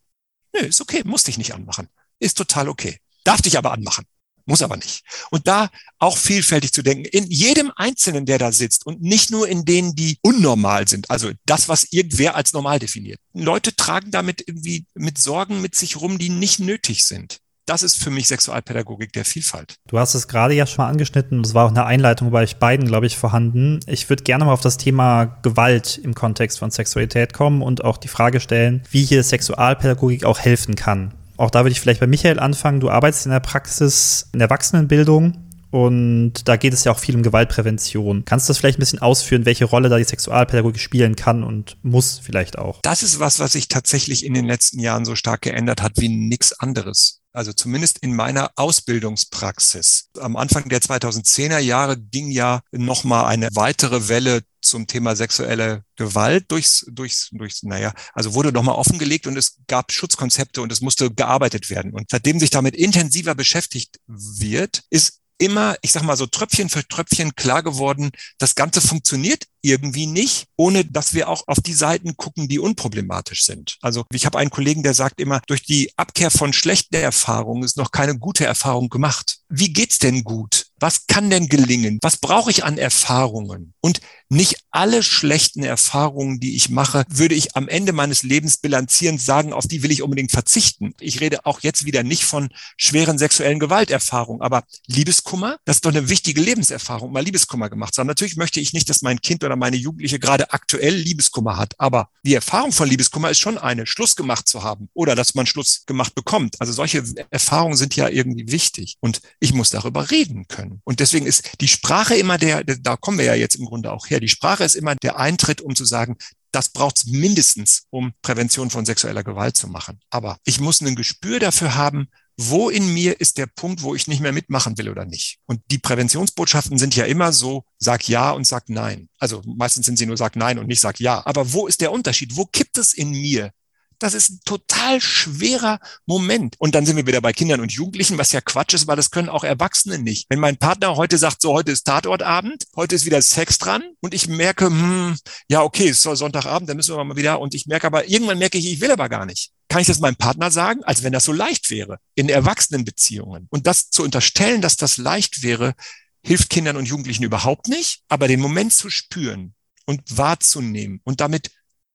Nö, ist okay, muss dich nicht anmachen. Ist total okay. Darf dich aber anmachen. Muss aber nicht. Und da auch vielfältig zu denken, in jedem Einzelnen, der da sitzt und nicht nur in denen, die unnormal sind, also das, was irgendwer als normal definiert. Leute tragen damit irgendwie mit Sorgen mit sich rum, die nicht nötig sind. Das ist für mich Sexualpädagogik der Vielfalt. Du hast es gerade ja schon mal angeschnitten. Das war auch eine Einleitung bei euch beiden, glaube ich, vorhanden. Ich würde gerne mal auf das Thema Gewalt im Kontext von Sexualität kommen und auch die Frage stellen, wie hier Sexualpädagogik auch helfen kann. Auch da würde ich vielleicht bei Michael anfangen. Du arbeitest in der Praxis in der Erwachsenenbildung. Und da geht es ja auch viel um Gewaltprävention. Kannst du das vielleicht ein bisschen ausführen, welche Rolle da die Sexualpädagogik spielen kann und muss vielleicht auch? Das ist was, was sich tatsächlich in den letzten Jahren so stark geändert hat wie nichts anderes also zumindest in meiner Ausbildungspraxis. Am Anfang der 2010er Jahre ging ja nochmal eine weitere Welle zum Thema sexuelle Gewalt durchs, durchs, durchs, naja, also wurde nochmal offengelegt und es gab Schutzkonzepte und es musste gearbeitet werden. Und seitdem sich damit intensiver beschäftigt wird, ist immer, ich sag mal so Tröpfchen für Tröpfchen klar geworden, das Ganze funktioniert irgendwie nicht, ohne dass wir auch auf die Seiten gucken, die unproblematisch sind. Also ich habe einen Kollegen, der sagt immer, durch die Abkehr von schlechten Erfahrungen ist noch keine gute Erfahrung gemacht. Wie geht's denn gut? Was kann denn gelingen? Was brauche ich an Erfahrungen? Und nicht alle schlechten Erfahrungen, die ich mache, würde ich am Ende meines Lebens bilanzierend sagen, auf die will ich unbedingt verzichten. Ich rede auch jetzt wieder nicht von schweren sexuellen Gewalterfahrungen, aber Liebeskummer, das ist doch eine wichtige Lebenserfahrung, mal Liebeskummer gemacht zu haben. Natürlich möchte ich nicht, dass mein Kind oder meine Jugendliche gerade aktuell Liebeskummer hat, aber die Erfahrung von Liebeskummer ist schon eine, Schluss gemacht zu haben oder dass man Schluss gemacht bekommt. Also solche Erfahrungen sind ja irgendwie wichtig und ich muss darüber reden können. Und deswegen ist die Sprache immer der, da kommen wir ja jetzt im Grunde auch her, die Sprache ist immer der Eintritt, um zu sagen, das braucht es mindestens, um Prävention von sexueller Gewalt zu machen. Aber ich muss ein Gespür dafür haben, wo in mir ist der Punkt, wo ich nicht mehr mitmachen will oder nicht. Und die Präventionsbotschaften sind ja immer so, sag ja und sag nein. Also meistens sind sie nur sag nein und nicht sag ja. Aber wo ist der Unterschied? Wo kippt es in mir? Das ist ein total schwerer Moment. Und dann sind wir wieder bei Kindern und Jugendlichen, was ja Quatsch ist, weil das können auch Erwachsene nicht. Wenn mein Partner heute sagt, so heute ist Tatortabend, heute ist wieder Sex dran und ich merke, hm, ja, okay, es soll Sonntagabend, dann müssen wir mal wieder. Und ich merke aber, irgendwann merke ich, ich will aber gar nicht. Kann ich das meinem Partner sagen, als wenn das so leicht wäre in Erwachsenenbeziehungen? Und das zu unterstellen, dass das leicht wäre, hilft Kindern und Jugendlichen überhaupt nicht. Aber den Moment zu spüren und wahrzunehmen und damit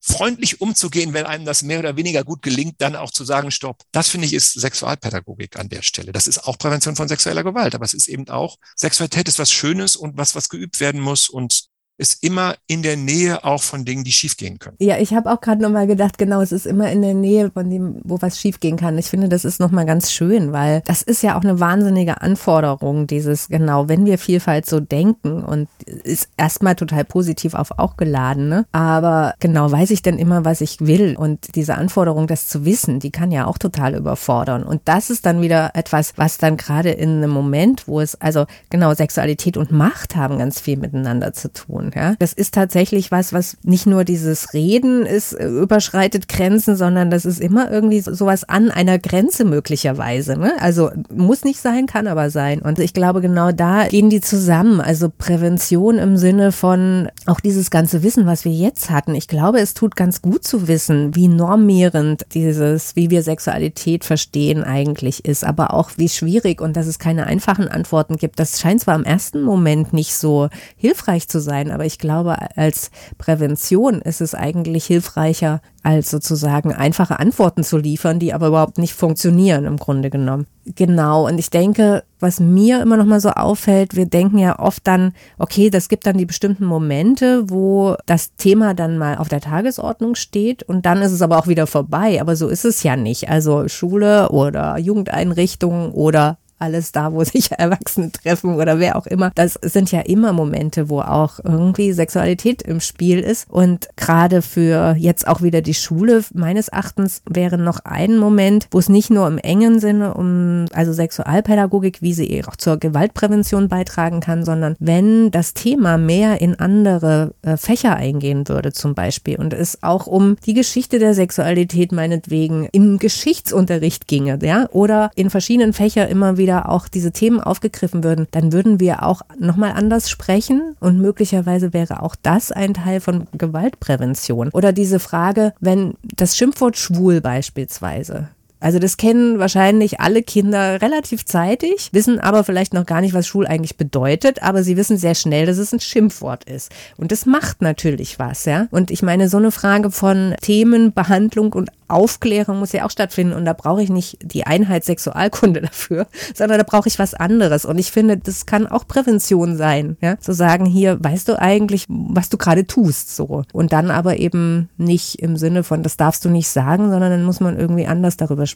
freundlich umzugehen, wenn einem das mehr oder weniger gut gelingt, dann auch zu sagen, stopp. Das finde ich ist Sexualpädagogik an der Stelle. Das ist auch Prävention von sexueller Gewalt, aber es ist eben auch, Sexualität ist was Schönes und was, was geübt werden muss und ist immer in der Nähe auch von Dingen, die schiefgehen können. Ja, ich habe auch gerade nochmal gedacht, genau, es ist immer in der Nähe von dem, wo was schiefgehen kann. Ich finde, das ist nochmal ganz schön, weil das ist ja auch eine wahnsinnige Anforderung, dieses, genau, wenn wir Vielfalt so denken und ist erstmal total positiv auf auch geladen, ne? aber genau, weiß ich denn immer, was ich will und diese Anforderung, das zu wissen, die kann ja auch total überfordern und das ist dann wieder etwas, was dann gerade in einem Moment, wo es, also genau, Sexualität und Macht haben ganz viel miteinander zu tun tun. Ja? Das ist tatsächlich was, was nicht nur dieses Reden ist, äh, überschreitet Grenzen, sondern das ist immer irgendwie sowas an einer Grenze möglicherweise. Ne? Also muss nicht sein, kann aber sein. Und ich glaube, genau da gehen die zusammen. Also Prävention im Sinne von auch dieses ganze Wissen, was wir jetzt hatten. Ich glaube, es tut ganz gut zu wissen, wie normierend dieses, wie wir Sexualität verstehen eigentlich ist, aber auch wie schwierig und dass es keine einfachen Antworten gibt. Das scheint zwar im ersten Moment nicht so hilfreich zu sein, aber ich glaube, als Prävention ist es eigentlich hilfreicher, als sozusagen einfache Antworten zu liefern, die aber überhaupt nicht funktionieren im Grunde genommen. Genau. Und ich denke, was mir immer noch mal so auffällt, wir denken ja oft dann, okay, das gibt dann die bestimmten Momente, wo das Thema dann mal auf der Tagesordnung steht und dann ist es aber auch wieder vorbei. Aber so ist es ja nicht. Also Schule oder Jugendeinrichtungen oder alles da, wo sich Erwachsene treffen oder wer auch immer. Das sind ja immer Momente, wo auch irgendwie Sexualität im Spiel ist. Und gerade für jetzt auch wieder die Schule, meines Erachtens wäre noch ein Moment, wo es nicht nur im engen Sinne um, also Sexualpädagogik, wie sie auch zur Gewaltprävention beitragen kann, sondern wenn das Thema mehr in andere äh, Fächer eingehen würde zum Beispiel und es auch um die Geschichte der Sexualität meinetwegen im Geschichtsunterricht ginge, ja, oder in verschiedenen Fächern immer wieder wieder auch diese Themen aufgegriffen würden, dann würden wir auch nochmal anders sprechen und möglicherweise wäre auch das ein Teil von Gewaltprävention. Oder diese Frage, wenn das Schimpfwort schwul beispielsweise also das kennen wahrscheinlich alle Kinder relativ zeitig, wissen aber vielleicht noch gar nicht, was schwul eigentlich bedeutet, aber sie wissen sehr schnell, dass es ein Schimpfwort ist. Und das macht natürlich was, ja. Und ich meine, so eine Frage von Themenbehandlung und Aufklärung muss ja auch stattfinden und da brauche ich nicht die Einheit Sexualkunde dafür, sondern da brauche ich was anderes. Und ich finde, das kann auch Prävention sein, ja, zu sagen, hier, weißt du eigentlich, was du gerade tust, so. Und dann aber eben nicht im Sinne von, das darfst du nicht sagen, sondern dann muss man irgendwie anders darüber sprechen.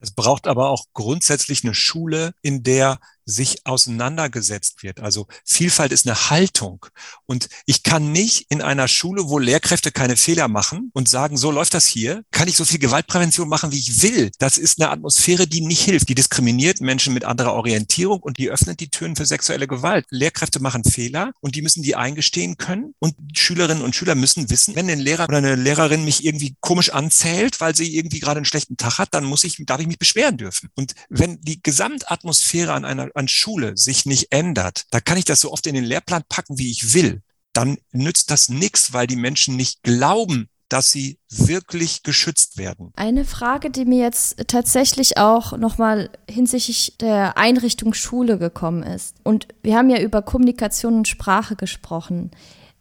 Es braucht aber auch grundsätzlich eine Schule, in der sich auseinandergesetzt wird. Also Vielfalt ist eine Haltung. Und ich kann nicht in einer Schule, wo Lehrkräfte keine Fehler machen und sagen, so läuft das hier, kann ich so viel Gewaltprävention machen, wie ich will. Das ist eine Atmosphäre, die nicht hilft. Die diskriminiert Menschen mit anderer Orientierung und die öffnet die Türen für sexuelle Gewalt. Lehrkräfte machen Fehler und die müssen die eingestehen können. Und Schülerinnen und Schüler müssen wissen, wenn ein Lehrer oder eine Lehrerin mich irgendwie komisch anzählt, weil sie irgendwie gerade einen schlechten Tag hat, dann muss ich, darf ich mich beschweren dürfen. Und wenn die Gesamtatmosphäre an einer an Schule sich nicht ändert, da kann ich das so oft in den Lehrplan packen, wie ich will. Dann nützt das nichts, weil die Menschen nicht glauben, dass sie wirklich geschützt werden. Eine Frage, die mir jetzt tatsächlich auch nochmal hinsichtlich der Einrichtung Schule gekommen ist. Und wir haben ja über Kommunikation und Sprache gesprochen.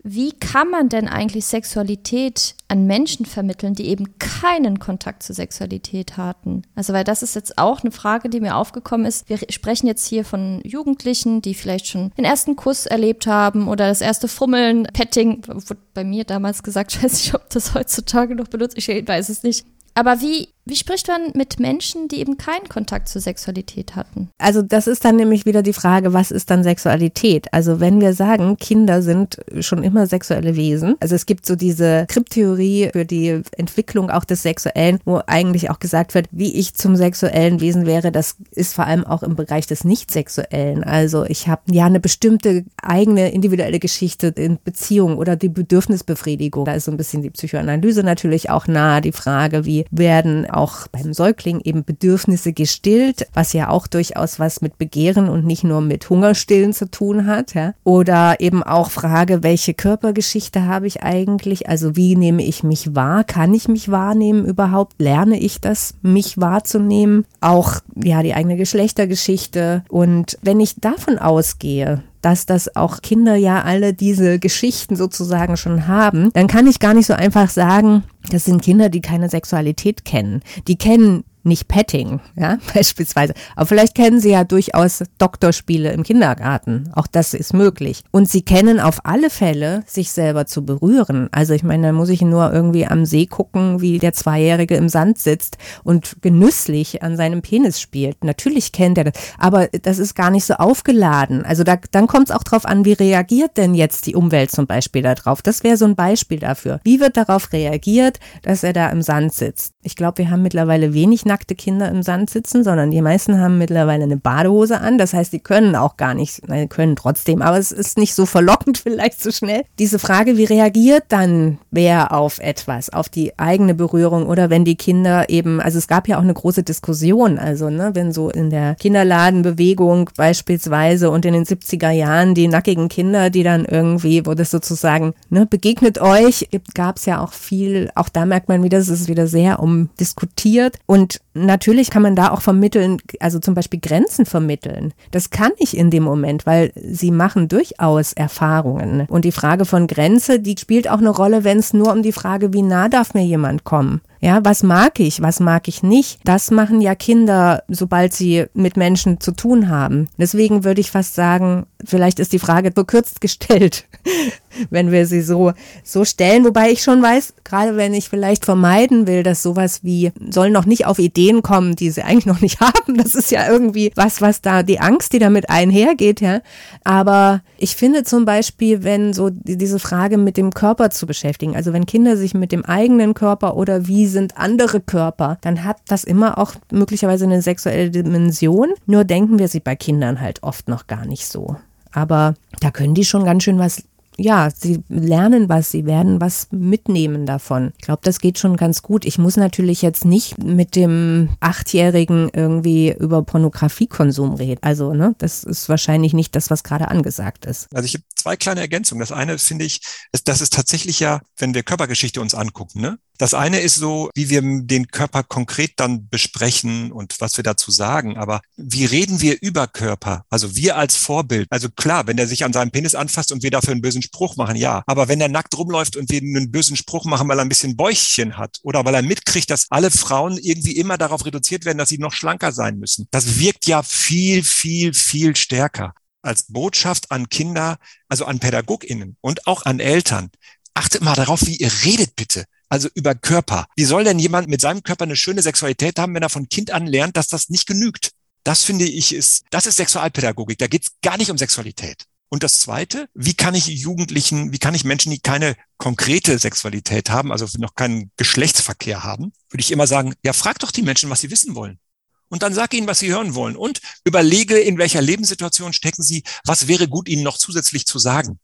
Wie kann man denn eigentlich Sexualität an Menschen vermitteln, die eben keinen Kontakt zur Sexualität hatten? Also, weil das ist jetzt auch eine Frage, die mir aufgekommen ist. Wir sprechen jetzt hier von Jugendlichen, die vielleicht schon den ersten Kuss erlebt haben oder das erste Fummeln, Petting, wurde bei mir damals gesagt, ich weiß nicht, ob das heutzutage noch benutzt, ich weiß es nicht. Aber wie wie spricht man mit Menschen, die eben keinen Kontakt zur Sexualität hatten? Also das ist dann nämlich wieder die Frage, was ist dann Sexualität? Also wenn wir sagen, Kinder sind schon immer sexuelle Wesen, also es gibt so diese Kryptheorie für die Entwicklung auch des Sexuellen, wo eigentlich auch gesagt wird, wie ich zum sexuellen Wesen wäre, das ist vor allem auch im Bereich des Nicht-Sexuellen. Also ich habe ja eine bestimmte eigene individuelle Geschichte in Beziehung oder die Bedürfnisbefriedigung. Da ist so ein bisschen die Psychoanalyse natürlich auch nahe, die Frage, wie werden auch beim Säugling eben Bedürfnisse gestillt, was ja auch durchaus was mit Begehren und nicht nur mit Hungerstillen zu tun hat. Ja. Oder eben auch Frage, welche Körpergeschichte habe ich eigentlich? Also wie nehme ich mich wahr? Kann ich mich wahrnehmen überhaupt? Lerne ich das, mich wahrzunehmen? Auch ja die eigene Geschlechtergeschichte. Und wenn ich davon ausgehe, dass das auch Kinder ja alle diese Geschichten sozusagen schon haben, dann kann ich gar nicht so einfach sagen, das sind Kinder, die keine Sexualität kennen. Die kennen nicht Petting, ja, beispielsweise. Aber vielleicht kennen Sie ja durchaus Doktorspiele im Kindergarten. Auch das ist möglich. Und Sie kennen auf alle Fälle, sich selber zu berühren. Also ich meine, da muss ich nur irgendwie am See gucken, wie der Zweijährige im Sand sitzt und genüsslich an seinem Penis spielt. Natürlich kennt er das. Aber das ist gar nicht so aufgeladen. Also da, dann kommt es auch drauf an, wie reagiert denn jetzt die Umwelt zum Beispiel darauf. Das wäre so ein Beispiel dafür. Wie wird darauf reagiert, dass er da im Sand sitzt? Ich glaube, wir haben mittlerweile wenig nackte Kinder im Sand sitzen, sondern die meisten haben mittlerweile eine Badehose an. Das heißt, die können auch gar nicht, nein, können trotzdem, aber es ist nicht so verlockend vielleicht so schnell. Diese Frage, wie reagiert dann wer auf etwas, auf die eigene Berührung oder wenn die Kinder eben, also es gab ja auch eine große Diskussion, also ne, wenn so in der Kinderladenbewegung beispielsweise und in den 70er Jahren die nackigen Kinder, die dann irgendwie, wo das sozusagen, ne, begegnet euch, gab es ja auch viel, auch da merkt man wieder, es ist wieder sehr umdiskutiert und natürlich kann man da auch vermitteln, also zum Beispiel Grenzen vermitteln. Das kann ich in dem Moment, weil sie machen durchaus Erfahrungen. Und die Frage von Grenze, die spielt auch eine Rolle, wenn es nur um die Frage, wie nah darf mir jemand kommen. Ja, was mag ich, was mag ich nicht? Das machen ja Kinder, sobald sie mit Menschen zu tun haben. Deswegen würde ich fast sagen, vielleicht ist die Frage verkürzt gestellt, wenn wir sie so, so stellen. Wobei ich schon weiß, gerade wenn ich vielleicht vermeiden will, dass sowas wie, sollen noch nicht auf Ideen kommen, die sie eigentlich noch nicht haben. Das ist ja irgendwie was, was da, die Angst, die damit einhergeht, ja. Aber ich finde zum Beispiel, wenn so diese Frage mit dem Körper zu beschäftigen, also wenn Kinder sich mit dem eigenen Körper oder wie sind andere Körper, dann hat das immer auch möglicherweise eine sexuelle Dimension. Nur denken wir sie bei Kindern halt oft noch gar nicht so. Aber da können die schon ganz schön was ja, sie lernen was, sie werden was mitnehmen davon. Ich glaube, das geht schon ganz gut. Ich muss natürlich jetzt nicht mit dem Achtjährigen irgendwie über Pornografiekonsum reden. Also, ne, das ist wahrscheinlich nicht das, was gerade angesagt ist. Also ich habe zwei kleine Ergänzungen. Das eine finde ich, das ist tatsächlich ja, wenn wir Körpergeschichte uns angucken, ne? Das eine ist so, wie wir den Körper konkret dann besprechen und was wir dazu sagen. Aber wie reden wir über Körper? Also wir als Vorbild. Also klar, wenn er sich an seinem Penis anfasst und wir dafür einen bösen Spruch machen, ja. Aber wenn er nackt rumläuft und wir einen bösen Spruch machen, weil er ein bisschen Bäuchchen hat oder weil er mitkriegt, dass alle Frauen irgendwie immer darauf reduziert werden, dass sie noch schlanker sein müssen. Das wirkt ja viel, viel, viel stärker als Botschaft an Kinder, also an PädagogInnen und auch an Eltern. Achtet mal darauf, wie ihr redet, bitte also über Körper. Wie soll denn jemand mit seinem Körper eine schöne Sexualität haben, wenn er von Kind an lernt, dass das nicht genügt? Das finde ich ist, das ist Sexualpädagogik. Da geht es gar nicht um Sexualität. Und das Zweite, wie kann ich Jugendlichen, wie kann ich Menschen, die keine konkrete Sexualität haben, also noch keinen Geschlechtsverkehr haben, würde ich immer sagen, ja, frag doch die Menschen, was sie wissen wollen. Und dann sag ihnen, was sie hören wollen. Und überlege, in welcher Lebenssituation stecken sie, was wäre gut, ihnen noch zusätzlich zu sagen.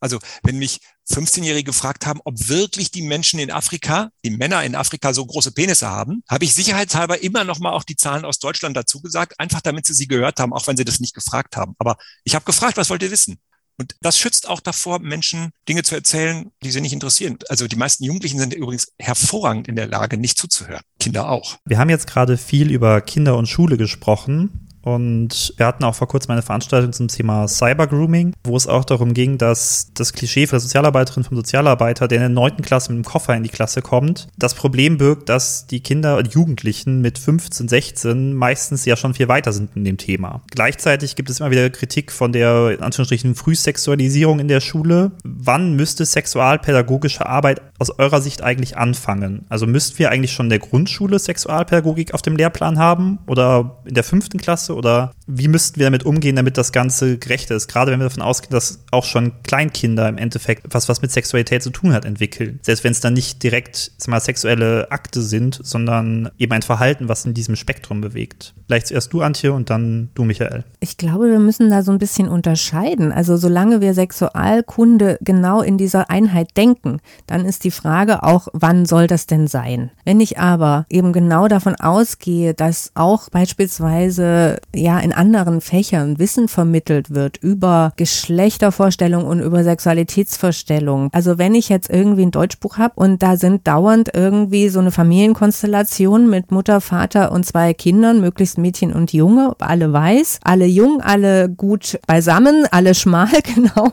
Also wenn mich 15-Jährige gefragt haben, ob wirklich die Menschen in Afrika, die Männer in Afrika so große Penisse haben, habe ich sicherheitshalber immer noch mal auch die Zahlen aus Deutschland dazu gesagt, einfach damit sie sie gehört haben, auch wenn sie das nicht gefragt haben. Aber ich habe gefragt, was wollt ihr wissen? Und das schützt auch davor, Menschen Dinge zu erzählen, die sie nicht interessieren. Also die meisten Jugendlichen sind übrigens hervorragend in der Lage, nicht zuzuhören. Kinder auch. Wir haben jetzt gerade viel über Kinder und Schule gesprochen. Und wir hatten auch vor kurzem eine Veranstaltung zum Thema Cybergrooming, wo es auch darum ging, dass das Klischee für Sozialarbeiterin vom Sozialarbeiter, der in der neunten Klasse mit einem Koffer in die Klasse kommt, das Problem birgt, dass die Kinder und Jugendlichen mit 15, 16 meistens ja schon viel weiter sind in dem Thema. Gleichzeitig gibt es immer wieder Kritik von der, in Anführungsstrichen, Frühsexualisierung in der Schule. Wann müsste sexualpädagogische Arbeit aus eurer Sicht eigentlich anfangen? Also müssten wir eigentlich schon in der Grundschule Sexualpädagogik auf dem Lehrplan haben oder in der fünften Klasse oder wie müssten wir damit umgehen, damit das Ganze gerechter ist? Gerade wenn wir davon ausgehen, dass auch schon Kleinkinder im Endeffekt was, was mit Sexualität zu tun hat, entwickeln. Selbst wenn es dann nicht direkt mal sexuelle Akte sind, sondern eben ein Verhalten, was in diesem Spektrum bewegt. Vielleicht zuerst du, Antje, und dann du, Michael. Ich glaube, wir müssen da so ein bisschen unterscheiden. Also solange wir Sexualkunde genau in dieser Einheit denken, dann ist die Frage auch, wann soll das denn sein? Wenn ich aber eben genau davon ausgehe, dass auch beispielsweise ja in anderen Fächern Wissen vermittelt wird über Geschlechtervorstellungen und über Sexualitätsvorstellungen. Also wenn ich jetzt irgendwie ein Deutschbuch habe und da sind dauernd irgendwie so eine Familienkonstellation mit Mutter, Vater und zwei Kindern, möglichst Mädchen und Junge, alle weiß, alle jung, alle gut beisammen, alle schmal, genau.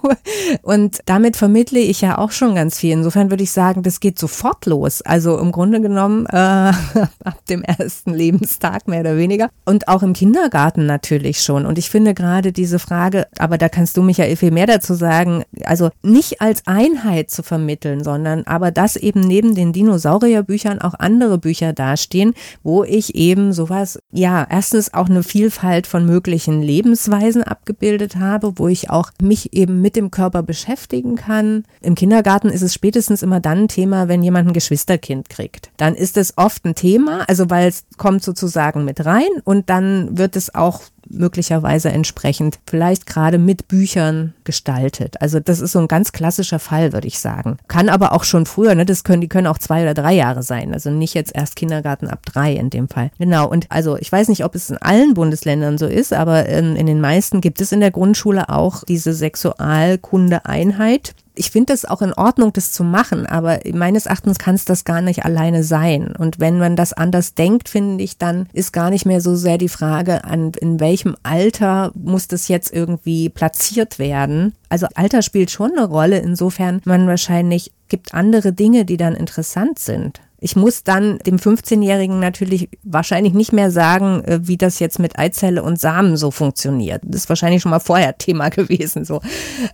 Und damit vermittle ich ja auch schon ganz viel. Insofern würde ich sagen, das geht sofort los. Also im Grunde genommen äh, ab dem ersten Lebenstag mehr oder weniger. Und auch im Kindergarten natürlich schon. Und ich finde gerade diese Frage, aber da kannst du, Michael, viel mehr dazu sagen, also nicht als Einheit zu vermitteln, sondern aber dass eben neben den Dinosaurierbüchern auch andere Bücher dastehen, wo ich eben sowas, ja, erstens auch eine Vielfalt von möglichen Lebensweisen abgebildet habe, wo ich auch mich eben mit dem Körper beschäftigen kann. Im Kindergarten ist es spätestens immer dann ein Thema, wenn jemand ein Geschwisterkind kriegt. Dann ist es oft ein Thema, also weil es kommt sozusagen mit rein und dann wird es auch möglicherweise entsprechend vielleicht gerade mit Büchern gestaltet. Also das ist so ein ganz klassischer Fall, würde ich sagen. Kann aber auch schon früher, ne? Das können, die können auch zwei oder drei Jahre sein. Also nicht jetzt erst Kindergarten ab drei in dem Fall. Genau. Und also ich weiß nicht, ob es in allen Bundesländern so ist, aber in, in den meisten gibt es in der Grundschule auch diese Sexualkunde-Einheit ich finde es auch in Ordnung, das zu machen, aber meines Erachtens kann es das gar nicht alleine sein. Und wenn man das anders denkt, finde ich, dann ist gar nicht mehr so sehr die Frage, an in welchem Alter muss das jetzt irgendwie platziert werden. Also Alter spielt schon eine Rolle, insofern man wahrscheinlich gibt andere Dinge, die dann interessant sind. Ich muss dann dem 15-Jährigen natürlich wahrscheinlich nicht mehr sagen, äh, wie das jetzt mit Eizelle und Samen so funktioniert. Das ist wahrscheinlich schon mal vorher Thema gewesen. So.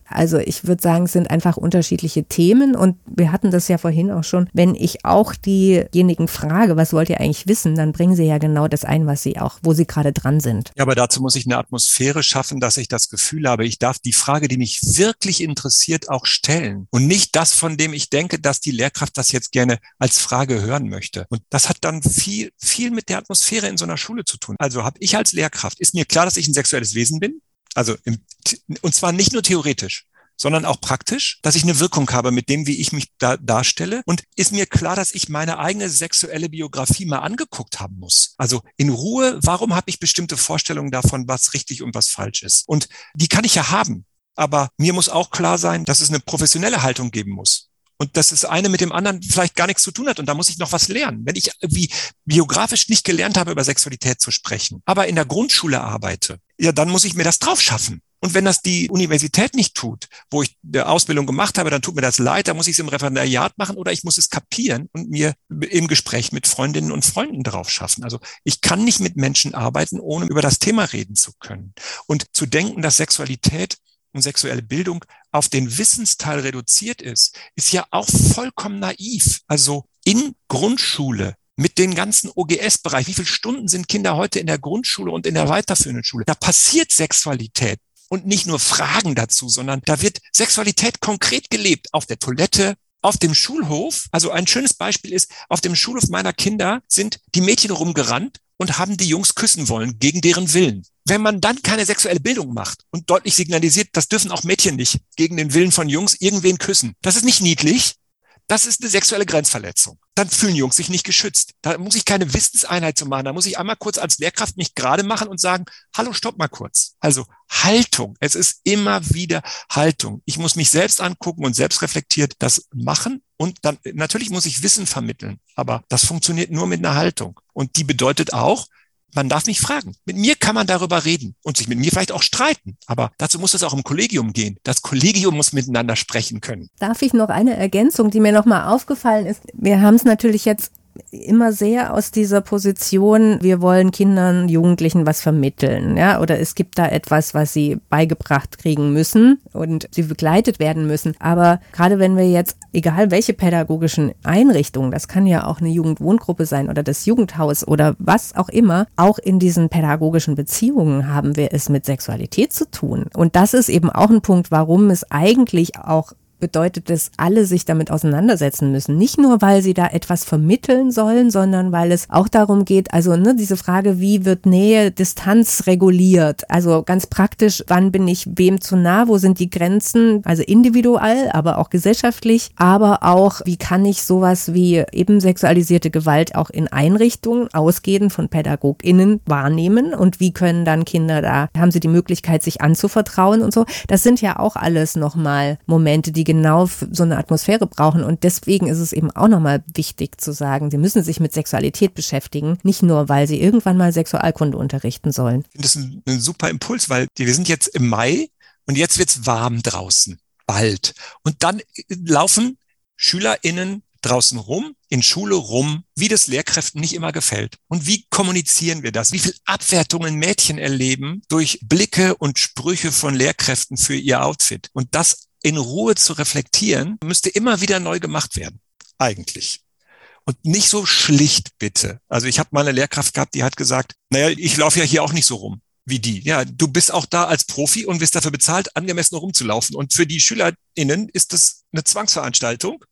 Also ich würde sagen, es sind einfach unterschiedliche Themen und wir hatten das ja vorhin auch schon. Wenn ich auch diejenigen frage, was wollt ihr eigentlich wissen, dann bringen sie ja genau das ein, was sie auch, wo sie gerade dran sind. Ja, aber dazu muss ich eine Atmosphäre schaffen, dass ich das Gefühl habe, ich darf die Frage, die mich wirklich interessiert, auch stellen und nicht das, von dem ich denke, dass die Lehrkraft das jetzt gerne als Frage hören möchte. Und das hat dann viel, viel mit der Atmosphäre in so einer Schule zu tun. Also habe ich als Lehrkraft, ist mir klar, dass ich ein sexuelles Wesen bin? Also, im, und zwar nicht nur theoretisch, sondern auch praktisch, dass ich eine Wirkung habe mit dem, wie ich mich da darstelle. Und ist mir klar, dass ich meine eigene sexuelle Biografie mal angeguckt haben muss. Also in Ruhe, warum habe ich bestimmte Vorstellungen davon, was richtig und was falsch ist? Und die kann ich ja haben. Aber mir muss auch klar sein, dass es eine professionelle Haltung geben muss und dass das eine mit dem anderen vielleicht gar nichts zu tun hat und da muss ich noch was lernen. Wenn ich irgendwie biografisch nicht gelernt habe, über Sexualität zu sprechen, aber in der Grundschule arbeite, ja, dann muss ich mir das drauf schaffen. Und wenn das die Universität nicht tut, wo ich eine Ausbildung gemacht habe, dann tut mir das leid, dann muss ich es im Referendariat machen oder ich muss es kapieren und mir im Gespräch mit Freundinnen und Freunden drauf schaffen. Also ich kann nicht mit Menschen arbeiten, ohne über das Thema reden zu können. Und zu denken, dass Sexualität und sexuelle Bildung auf den Wissensteil reduziert ist, ist ja auch vollkommen naiv. Also in Grundschule mit den ganzen OGS-Bereich, wie viele Stunden sind Kinder heute in der Grundschule und in der weiterführenden Schule? Da passiert Sexualität und nicht nur Fragen dazu, sondern da wird Sexualität konkret gelebt auf der Toilette, auf dem Schulhof. Also ein schönes Beispiel ist, auf dem Schulhof meiner Kinder sind die Mädchen rumgerannt und haben die Jungs küssen wollen, gegen deren Willen. Wenn man dann keine sexuelle Bildung macht und deutlich signalisiert, das dürfen auch Mädchen nicht, gegen den Willen von Jungs irgendwen küssen, das ist nicht niedlich, Das ist eine sexuelle Grenzverletzung. Dann fühlen Jungs sich nicht geschützt. Da muss ich keine Wissenseinheit zu machen. Da muss ich einmal kurz als Lehrkraft mich gerade machen und sagen, hallo, stopp mal kurz. Also Haltung. Es ist immer wieder Haltung. Ich muss mich selbst angucken und selbst reflektiert das machen. Und dann, natürlich muss ich Wissen vermitteln. Aber das funktioniert nur mit einer Haltung. Und die bedeutet auch, man darf mich fragen. Mit mir kann man darüber reden und sich mit mir vielleicht auch streiten. Aber dazu muss es auch im Kollegium gehen. Das Kollegium muss miteinander sprechen können. Darf ich noch eine Ergänzung, die mir nochmal aufgefallen ist? Wir haben es natürlich jetzt immer sehr aus dieser Position, wir wollen Kindern, Jugendlichen was vermitteln, ja, oder es gibt da etwas, was sie beigebracht kriegen müssen und sie begleitet werden müssen. Aber gerade wenn wir jetzt, egal welche pädagogischen Einrichtungen, das kann ja auch eine Jugendwohngruppe sein oder das Jugendhaus oder was auch immer, auch in diesen pädagogischen Beziehungen haben wir es mit Sexualität zu tun. Und das ist eben auch ein Punkt, warum es eigentlich auch bedeutet dass alle sich damit auseinandersetzen müssen. Nicht nur, weil sie da etwas vermitteln sollen, sondern weil es auch darum geht, also ne, diese Frage, wie wird Nähe, Distanz reguliert? Also ganz praktisch, wann bin ich wem zu nah, wo sind die Grenzen, also individuell, aber auch gesellschaftlich, aber auch, wie kann ich sowas wie eben sexualisierte Gewalt auch in Einrichtungen, ausgehend von PädagogInnen wahrnehmen und wie können dann Kinder da, haben sie die Möglichkeit, sich anzuvertrauen und so. Das sind ja auch alles nochmal Momente, die genau so eine Atmosphäre brauchen. Und deswegen ist es eben auch nochmal wichtig zu sagen, sie müssen sich mit Sexualität beschäftigen, nicht nur, weil sie irgendwann mal Sexualkunde unterrichten sollen. Das ist ein, ein super Impuls, weil wir sind jetzt im Mai und jetzt wird's warm draußen. Bald. Und dann laufen SchülerInnen draußen rum, in Schule rum, wie das Lehrkräften nicht immer gefällt. Und wie kommunizieren wir das? Wie viel Abwertungen Mädchen erleben durch Blicke und Sprüche von Lehrkräften für ihr Outfit. Und das in Ruhe zu reflektieren, müsste immer wieder neu gemacht werden. Eigentlich. Und nicht so schlicht, bitte. Also ich habe mal eine Lehrkraft gehabt, die hat gesagt, naja, ich laufe ja hier auch nicht so rum wie die. Ja, du bist auch da als Profi und wirst dafür bezahlt, angemessen rumzulaufen. Und für die SchülerInnen ist das eine Zwangsveranstaltung.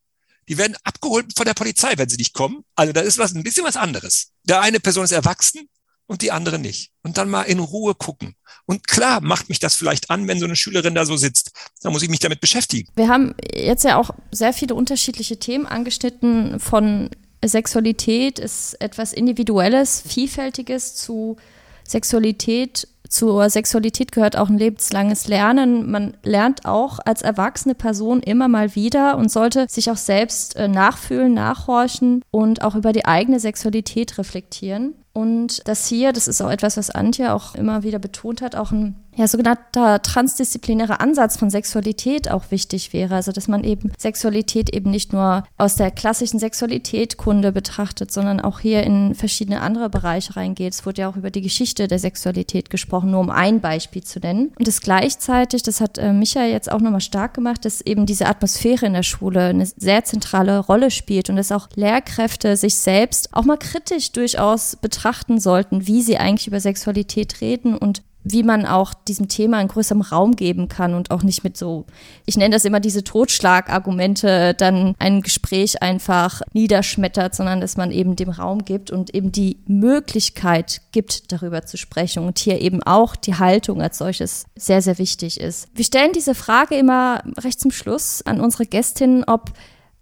Die werden abgeholt von der Polizei, wenn sie nicht kommen. Also da ist was, ein bisschen was anderes. Der eine Person ist erwachsen, und die andere nicht. Und dann mal in Ruhe gucken. Und klar macht mich das vielleicht an, wenn so eine Schülerin da so sitzt. Da muss ich mich damit beschäftigen. Wir haben jetzt ja auch sehr viele unterschiedliche Themen angeschnitten. Von Sexualität ist etwas Individuelles, Vielfältiges zu Sexualität. Zur Sexualität gehört auch ein lebenslanges Lernen. Man lernt auch als erwachsene Person immer mal wieder und sollte sich auch selbst äh, nachfühlen, nachhorchen und auch über die eigene Sexualität reflektieren. Und das hier, das ist auch etwas, was Antje auch immer wieder betont hat, auch ein ja, sogenannter transdisziplinärer Ansatz von Sexualität auch wichtig wäre. Also, dass man eben Sexualität eben nicht nur aus der klassischen Sexualitätkunde betrachtet, sondern auch hier in verschiedene andere Bereiche reingeht. Es wurde ja auch über die Geschichte der Sexualität gesprochen, nur um ein Beispiel zu nennen. Und das gleichzeitig, das hat äh, Michael jetzt auch nochmal stark gemacht, dass eben diese Atmosphäre in der Schule eine sehr zentrale Rolle spielt und dass auch Lehrkräfte sich selbst auch mal kritisch durchaus betrachten sollten, wie sie eigentlich über Sexualität reden und wie man auch diesem Thema einen größeren Raum geben kann und auch nicht mit so, ich nenne das immer diese Totschlagargumente, dann ein Gespräch einfach niederschmettert, sondern dass man eben dem Raum gibt und eben die Möglichkeit gibt, darüber zu sprechen und hier eben auch die Haltung als solches sehr, sehr wichtig ist. Wir stellen diese Frage immer recht zum Schluss an unsere Gästinnen, ob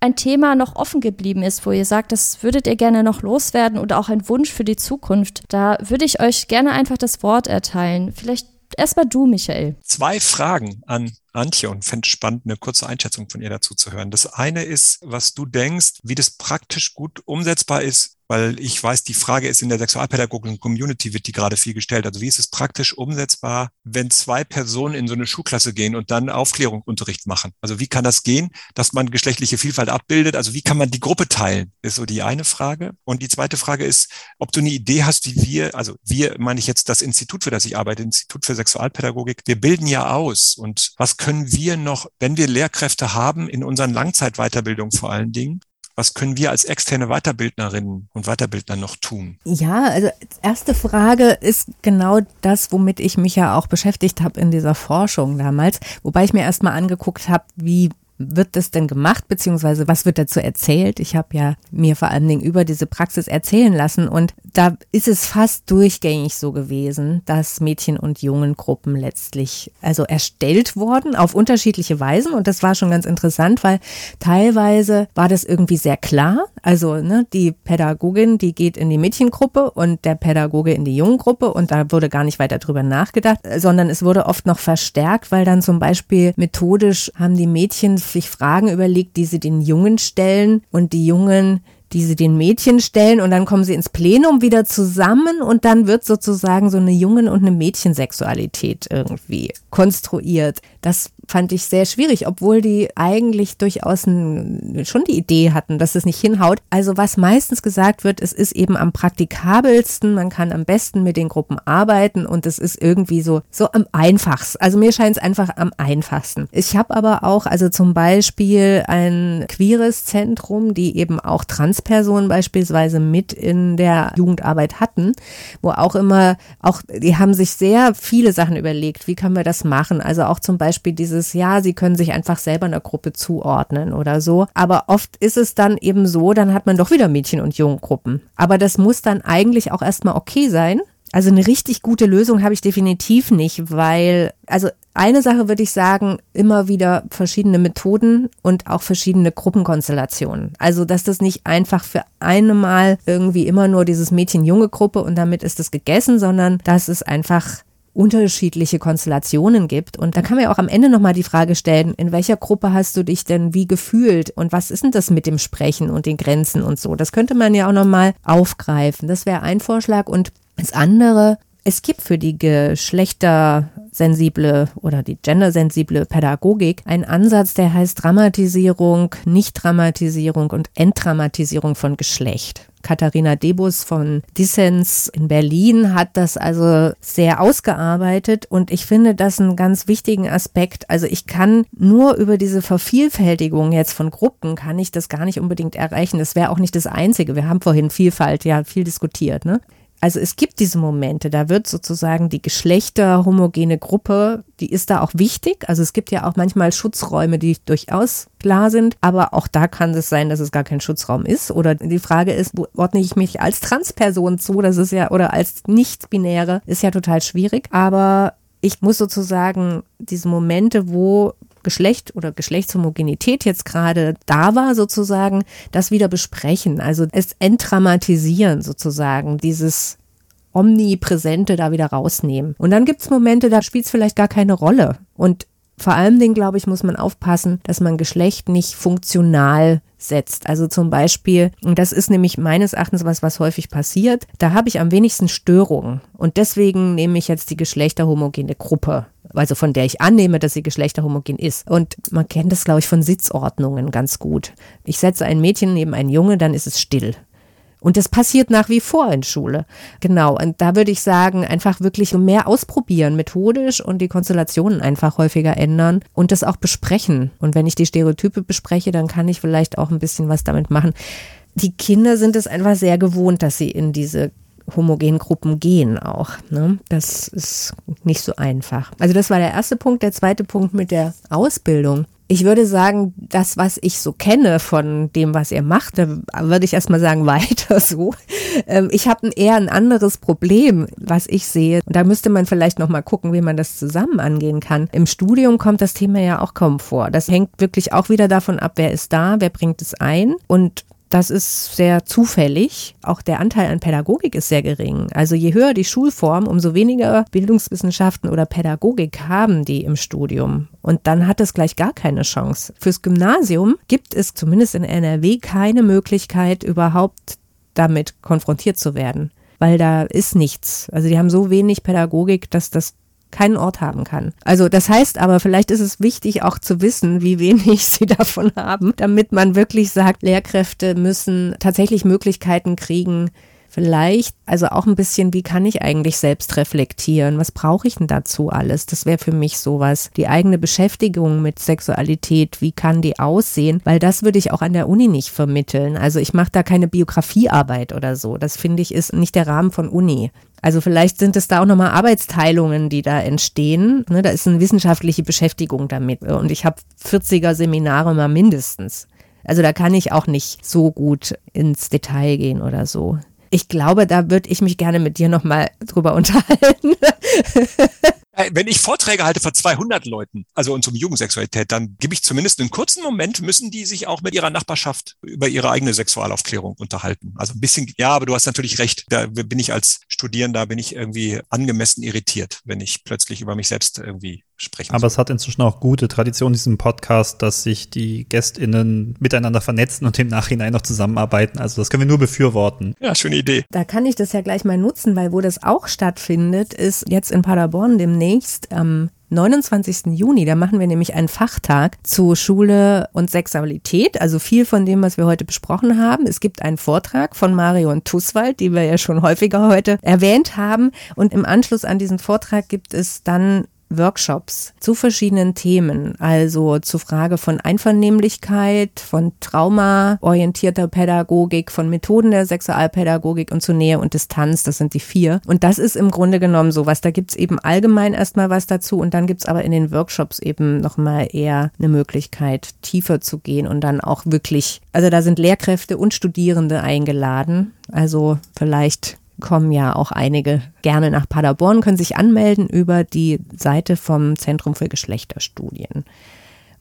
ein Thema noch offen geblieben ist, wo ihr sagt, das würdet ihr gerne noch loswerden oder auch ein Wunsch für die Zukunft, da würde ich euch gerne einfach das Wort erteilen. Vielleicht erstmal du, Michael. Zwei Fragen an Antje und fände spannend, eine kurze Einschätzung von ihr dazu zu hören. Das eine ist, was du denkst, wie das praktisch gut umsetzbar ist weil ich weiß, die Frage ist in der sexualpädagogischen Community wird die gerade viel gestellt. Also wie ist es praktisch umsetzbar, wenn zwei Personen in so eine Schulklasse gehen und dann Aufklärungsunterricht machen? Also wie kann das gehen, dass man geschlechtliche Vielfalt abbildet? Also wie kann man die Gruppe teilen? Ist so die eine Frage. Und die zweite Frage ist, ob du eine Idee hast, wie wir, also wir meine ich jetzt das Institut, für das ich arbeite, Institut für Sexualpädagogik, wir bilden ja aus. Und was können wir noch, wenn wir Lehrkräfte haben, in unseren Langzeitweiterbildungen vor allen Dingen, was können wir als externe Weiterbildnerinnen und Weiterbildner noch tun? Ja, also erste Frage ist genau das, womit ich mich ja auch beschäftigt habe in dieser Forschung damals, wobei ich mir erstmal angeguckt habe, wie wird das denn gemacht, beziehungsweise was wird dazu erzählt? Ich habe ja mir vor allen Dingen über diese Praxis erzählen lassen und da ist es fast durchgängig so gewesen, dass Mädchen- und Jungengruppen letztlich also erstellt wurden auf unterschiedliche Weisen und das war schon ganz interessant, weil teilweise war das irgendwie sehr klar. Also ne, die Pädagogin, die geht in die Mädchengruppe und der Pädagoge in die Jungengruppe und da wurde gar nicht weiter drüber nachgedacht, sondern es wurde oft noch verstärkt, weil dann zum Beispiel methodisch haben die Mädchen sich Fragen überlegt, die sie den Jungen stellen und die Jungen die sie den Mädchen stellen und dann kommen sie ins Plenum wieder zusammen und dann wird sozusagen so eine Jungen- und eine Mädchensexualität irgendwie konstruiert. Das fand ich sehr schwierig, obwohl die eigentlich durchaus ein, schon die Idee hatten, dass es nicht hinhaut. Also was meistens gesagt wird, es ist eben am praktikabelsten, man kann am besten mit den Gruppen arbeiten und es ist irgendwie so, so am einfachsten. Also mir scheint es einfach am einfachsten. Ich habe aber auch, also zum Beispiel ein queeres Zentrum, die eben auch Transpersonen beispielsweise mit in der Jugendarbeit hatten, wo auch immer, auch, die haben sich sehr viele Sachen überlegt, wie können wir das machen? Also auch zum Beispiel dieses, ja, sie können sich einfach selber einer Gruppe zuordnen oder so. Aber oft ist es dann eben so, dann hat man doch wieder Mädchen- und Junggruppen. Aber das muss dann eigentlich auch erstmal okay sein. Also eine richtig gute Lösung habe ich definitiv nicht, weil, also eine Sache würde ich sagen, immer wieder verschiedene Methoden und auch verschiedene Gruppenkonstellationen. Also, dass das nicht einfach für eine Mal irgendwie immer nur dieses Mädchen-Junge-Gruppe und damit ist es gegessen, sondern dass es einfach unterschiedliche Konstellationen gibt. Und da kann man ja auch am Ende nochmal die Frage stellen, in welcher Gruppe hast du dich denn wie gefühlt und was ist denn das mit dem Sprechen und den Grenzen und so? Das könnte man ja auch nochmal aufgreifen. Das wäre ein Vorschlag. Und das andere, es gibt für die geschlechtersensible oder die gendersensible Pädagogik einen Ansatz, der heißt Dramatisierung, Nicht-Dramatisierung und Entdramatisierung von Geschlecht. Katharina Debus von Dissens in Berlin hat das also sehr ausgearbeitet und ich finde das einen ganz wichtigen Aspekt. Also ich kann nur über diese Vervielfältigung jetzt von Gruppen kann ich das gar nicht unbedingt erreichen. Das wäre auch nicht das Einzige. Wir haben vorhin Vielfalt ja viel diskutiert, ne? Also es gibt diese Momente, da wird sozusagen die geschlechterhomogene Gruppe, die ist da auch wichtig. Also es gibt ja auch manchmal Schutzräume, die durchaus klar sind, aber auch da kann es sein, dass es gar kein Schutzraum ist. Oder die Frage ist, ordne ich mich als Transperson zu? Das ist ja, oder als Nicht-Binäre, ist ja total schwierig. Aber ich muss sozusagen diese Momente, wo Geschlecht oder Geschlechtshomogenität jetzt gerade da war, sozusagen, das wieder besprechen. Also es entdramatisieren sozusagen, dieses Omnipräsente da wieder rausnehmen. Und dann gibt es Momente, da spielt es vielleicht gar keine Rolle. Und vor allen Dingen, glaube ich, muss man aufpassen, dass man Geschlecht nicht funktional setzt. Also zum Beispiel, und das ist nämlich meines Erachtens was, was häufig passiert, da habe ich am wenigsten Störungen. Und deswegen nehme ich jetzt die geschlechterhomogene Gruppe. Also von der ich annehme, dass sie geschlechterhomogen ist. Und man kennt das, glaube ich, von Sitzordnungen ganz gut. Ich setze ein Mädchen neben einen Junge, dann ist es still. Und das passiert nach wie vor in Schule. Genau. Und da würde ich sagen, einfach wirklich mehr ausprobieren, methodisch und die Konstellationen einfach häufiger ändern und das auch besprechen. Und wenn ich die Stereotype bespreche, dann kann ich vielleicht auch ein bisschen was damit machen. Die Kinder sind es einfach sehr gewohnt, dass sie in diese homogenen Gruppen gehen auch. Ne? Das ist nicht so einfach. Also das war der erste Punkt. Der zweite Punkt mit der Ausbildung ich würde sagen, das, was ich so kenne von dem, was ihr macht, da würde ich erstmal sagen, weiter so. Ähm, ich habe eher ein anderes Problem, was ich sehe. Und da müsste man vielleicht nochmal gucken, wie man das zusammen angehen kann. Im Studium kommt das Thema ja auch kaum vor. Das hängt wirklich auch wieder davon ab, wer ist da, wer bringt es ein. Und das ist sehr zufällig. Auch der Anteil an Pädagogik ist sehr gering. Also je höher die Schulform, umso weniger Bildungswissenschaften oder Pädagogik haben die im Studium. Und dann hat es gleich gar keine Chance. Fürs Gymnasium gibt es zumindest in NRW keine Möglichkeit, überhaupt damit konfrontiert zu werden. Weil da ist nichts. Also die haben so wenig Pädagogik, dass das keinen Ort haben kann. Also das heißt aber, vielleicht ist es wichtig auch zu wissen, wie wenig sie davon haben, damit man wirklich sagt, Lehrkräfte müssen tatsächlich Möglichkeiten kriegen, vielleicht, also auch ein bisschen, wie kann ich eigentlich selbst reflektieren? Was brauche ich denn dazu alles? Das wäre für mich sowas. Die eigene Beschäftigung mit Sexualität, wie kann die aussehen? Weil das würde ich auch an der Uni nicht vermitteln. Also ich mache da keine Biografiearbeit oder so. Das finde ich ist nicht der Rahmen von Uni. Also vielleicht sind es da auch nochmal Arbeitsteilungen, die da entstehen. Ne, da ist eine wissenschaftliche Beschäftigung damit. Und ich habe 40er Seminare mal mindestens. Also da kann ich auch nicht so gut ins Detail gehen oder so. Ich glaube, da würde ich mich gerne mit dir nochmal drüber unterhalten. Äh, wenn ich Vorträge halte vor 200 Leuten, also und zum Jugendsexualität, dann gebe ich zumindest einen kurzen Moment, müssen die sich auch mit ihrer Nachbarschaft über ihre eigene Sexualaufklärung unterhalten. Also ein bisschen, ja, aber du hast natürlich recht. Da bin ich als Studierender, bin ich irgendwie angemessen irritiert, wenn ich plötzlich über mich selbst irgendwie sprechen. Aber es hat inzwischen auch gute Tradition in diesem Podcast, dass sich die GästInnen miteinander vernetzen und im Nachhinein noch zusammenarbeiten. Also das können wir nur befürworten. Ja, schöne Idee. Da kann ich das ja gleich mal nutzen, weil wo das auch stattfindet, ist jetzt in Paderborn demnächst am 29. Juni, da machen wir nämlich einen Fachtag zu Schule und Sexualität, also viel von dem, was wir heute besprochen haben. Es gibt einen Vortrag von Marion Tusswald, die wir ja schon häufiger heute erwähnt haben. Und im Anschluss an diesen Vortrag gibt es dann Workshops zu verschiedenen Themen, also zur Frage von Einvernehmlichkeit, von traumaorientierter Pädagogik, von Methoden der Sexualpädagogik und zu Nähe und Distanz, das sind die vier. Und das ist im Grunde genommen sowas. Da gibt's eben allgemein erstmal was dazu und dann gibt's aber in den Workshops eben nochmal eher eine Möglichkeit, tiefer zu gehen und dann auch wirklich, also da sind Lehrkräfte und Studierende eingeladen. Also vielleicht kommen ja auch einige gerne nach Paderborn, können sich anmelden über die Seite vom Zentrum für Geschlechterstudien.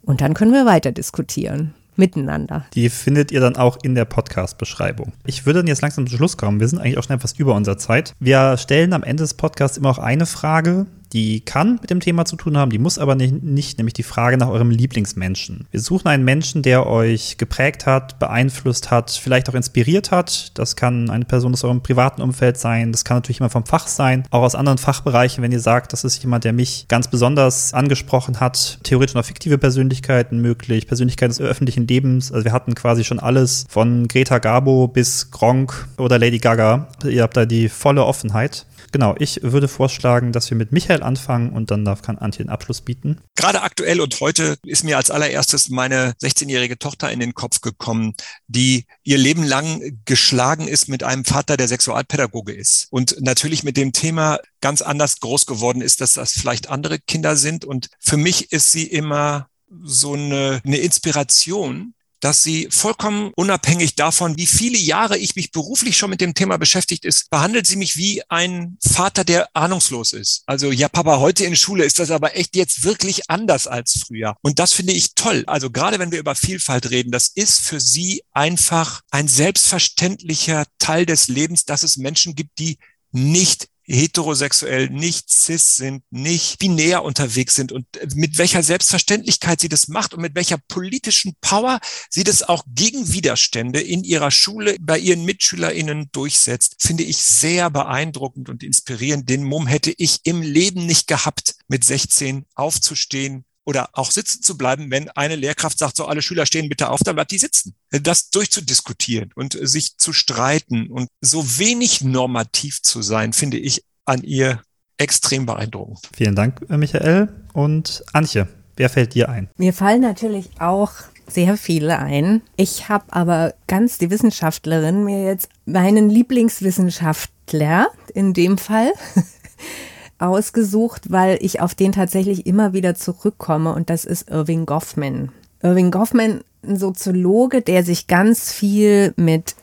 Und dann können wir weiter diskutieren miteinander. Die findet ihr dann auch in der Podcast-Beschreibung. Ich würde dann jetzt langsam zum Schluss kommen. Wir sind eigentlich auch schon etwas über unserer Zeit. Wir stellen am Ende des Podcasts immer auch eine Frage, die kann mit dem Thema zu tun haben, die muss aber nicht, nicht, nämlich die Frage nach eurem Lieblingsmenschen. Wir suchen einen Menschen, der euch geprägt hat, beeinflusst hat, vielleicht auch inspiriert hat. Das kann eine Person aus eurem privaten Umfeld sein, das kann natürlich immer vom Fach sein, auch aus anderen Fachbereichen, wenn ihr sagt, das ist jemand, der mich ganz besonders angesprochen hat. Theoretisch noch fiktive Persönlichkeiten möglich, Persönlichkeiten des öffentlichen Lebens. Also wir hatten quasi schon alles von Greta Garbo bis Gronk oder Lady Gaga. Ihr habt da die volle Offenheit. Genau, ich würde vorschlagen, dass wir mit Michael anfangen und dann darf kann Antje den Abschluss bieten. Gerade aktuell und heute ist mir als allererstes meine 16-jährige Tochter in den Kopf gekommen, die ihr Leben lang geschlagen ist mit einem Vater, der Sexualpädagoge ist und natürlich mit dem Thema ganz anders groß geworden ist, dass das vielleicht andere Kinder sind. Und für mich ist sie immer so eine, eine Inspiration, dass sie vollkommen unabhängig davon, wie viele Jahre ich mich beruflich schon mit dem Thema beschäftigt ist, behandelt sie mich wie ein Vater, der ahnungslos ist. Also, ja, Papa, heute in Schule ist das aber echt jetzt wirklich anders als früher. Und das finde ich toll. Also, gerade wenn wir über Vielfalt reden, das ist für sie einfach ein selbstverständlicher Teil des Lebens, dass es Menschen gibt, die nicht heterosexuell, nicht cis sind, nicht binär unterwegs sind und mit welcher Selbstverständlichkeit sie das macht und mit welcher politischen Power sie das auch gegen Widerstände in ihrer Schule bei ihren MitschülerInnen durchsetzt, finde ich sehr beeindruckend und inspirierend. Den Mumm hätte ich im Leben nicht gehabt, mit 16 aufzustehen, oder auch sitzen zu bleiben, wenn eine Lehrkraft sagt, so alle Schüler stehen bitte auf, dann bleibt die sitzen. Das durchzudiskutieren und sich zu streiten und so wenig normativ zu sein, finde ich an ihr extrem beeindruckend. Vielen Dank, Michael. Und Antje, wer fällt dir ein? Mir fallen natürlich auch sehr viele ein. Ich habe aber ganz die Wissenschaftlerin mir jetzt meinen Lieblingswissenschaftler in dem Fall ausgesucht, weil ich auf den tatsächlich immer wieder zurückkomme und das ist Irving Goffman. Irving Goffman, ein Soziologe, der sich ganz viel mit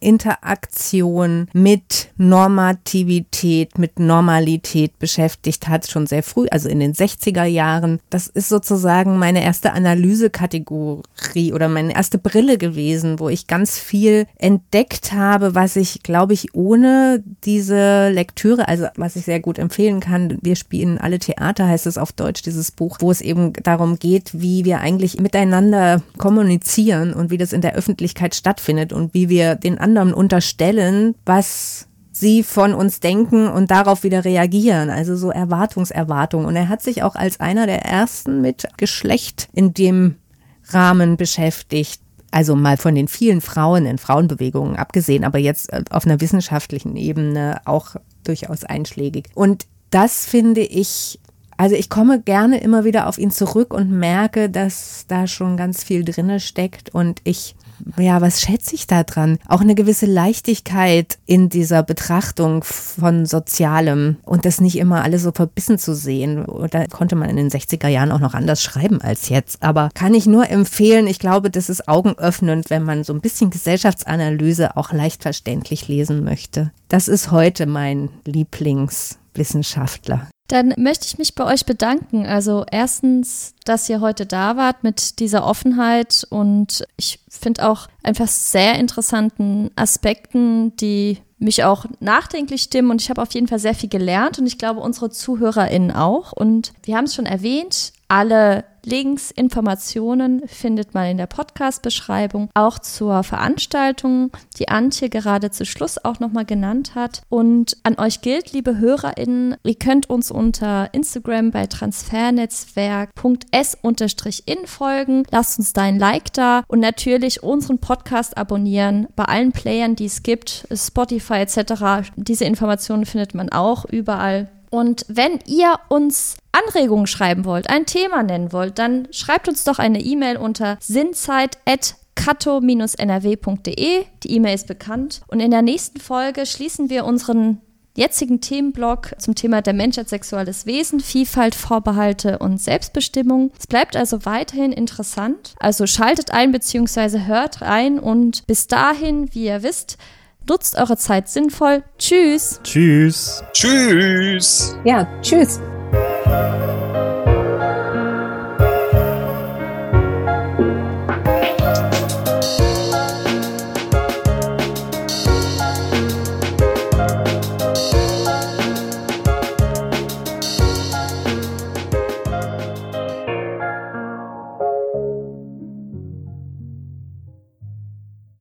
Interaktion mit Normativität, mit Normalität beschäftigt hat, schon sehr früh, also in den 60er Jahren. Das ist sozusagen meine erste Analysekategorie oder meine erste Brille gewesen, wo ich ganz viel entdeckt habe, was ich, glaube ich, ohne diese Lektüre, also was ich sehr gut empfehlen kann, wir spielen alle Theater, heißt es auf Deutsch, dieses Buch, wo es eben darum geht, wie wir eigentlich miteinander kommunizieren und wie das in der Öffentlichkeit stattfindet und wie wir den anderen unterstellen, was sie von uns denken und darauf wieder reagieren. Also so Erwartungserwartung. Und er hat sich auch als einer der ersten mit Geschlecht in dem Rahmen beschäftigt. Also mal von den vielen Frauen in Frauenbewegungen abgesehen, aber jetzt äh, auf einer wissenschaftlichen Ebene auch durchaus einschlägig. Und das finde ich also ich komme gerne immer wieder auf ihn zurück und merke, dass da schon ganz viel drinne steckt und ich ja, was schätze ich da dran? Auch eine gewisse Leichtigkeit in dieser Betrachtung von Sozialem und das nicht immer alles so verbissen zu sehen. Da konnte man in den 60er Jahren auch noch anders schreiben als jetzt. Aber kann ich nur empfehlen, ich glaube, das ist augenöffnend, wenn man so ein bisschen Gesellschaftsanalyse auch leicht verständlich lesen möchte. Das ist heute mein Lieblingswissenschaftler. Dann möchte ich mich bei euch bedanken. Also erstens, dass ihr heute da wart mit dieser Offenheit und ich finde auch einfach sehr interessanten Aspekten, die mich auch nachdenklich stimmen und ich habe auf jeden Fall sehr viel gelernt und ich glaube unsere ZuhörerInnen auch. Und wir haben es schon erwähnt, alle Links, Informationen findet man in der Podcast-Beschreibung, auch zur Veranstaltung, die Antje gerade zu Schluss auch nochmal genannt hat. Und an euch gilt, liebe HörerInnen, ihr könnt uns unter Instagram bei transfernetzwerk.s-in folgen. Lasst uns dein Like da und natürlich unseren Podcast abonnieren bei allen Playern, die es gibt, Spotify etc. Diese Informationen findet man auch überall und wenn ihr uns Anregungen schreiben wollt, ein Thema nennen wollt, dann schreibt uns doch eine E-Mail unter sinnzeit.kato-nrw.de. Die E-Mail ist bekannt. Und in der nächsten Folge schließen wir unseren jetzigen Themenblock zum Thema der Mensch als sexuelles Wesen, Vielfalt, Vorbehalte und Selbstbestimmung. Es bleibt also weiterhin interessant. Also schaltet ein bzw. hört rein und bis dahin, wie ihr wisst, Nutzt eure Zeit sinnvoll. Tschüss. Tschüss. Tschüss. Ja, tschüss.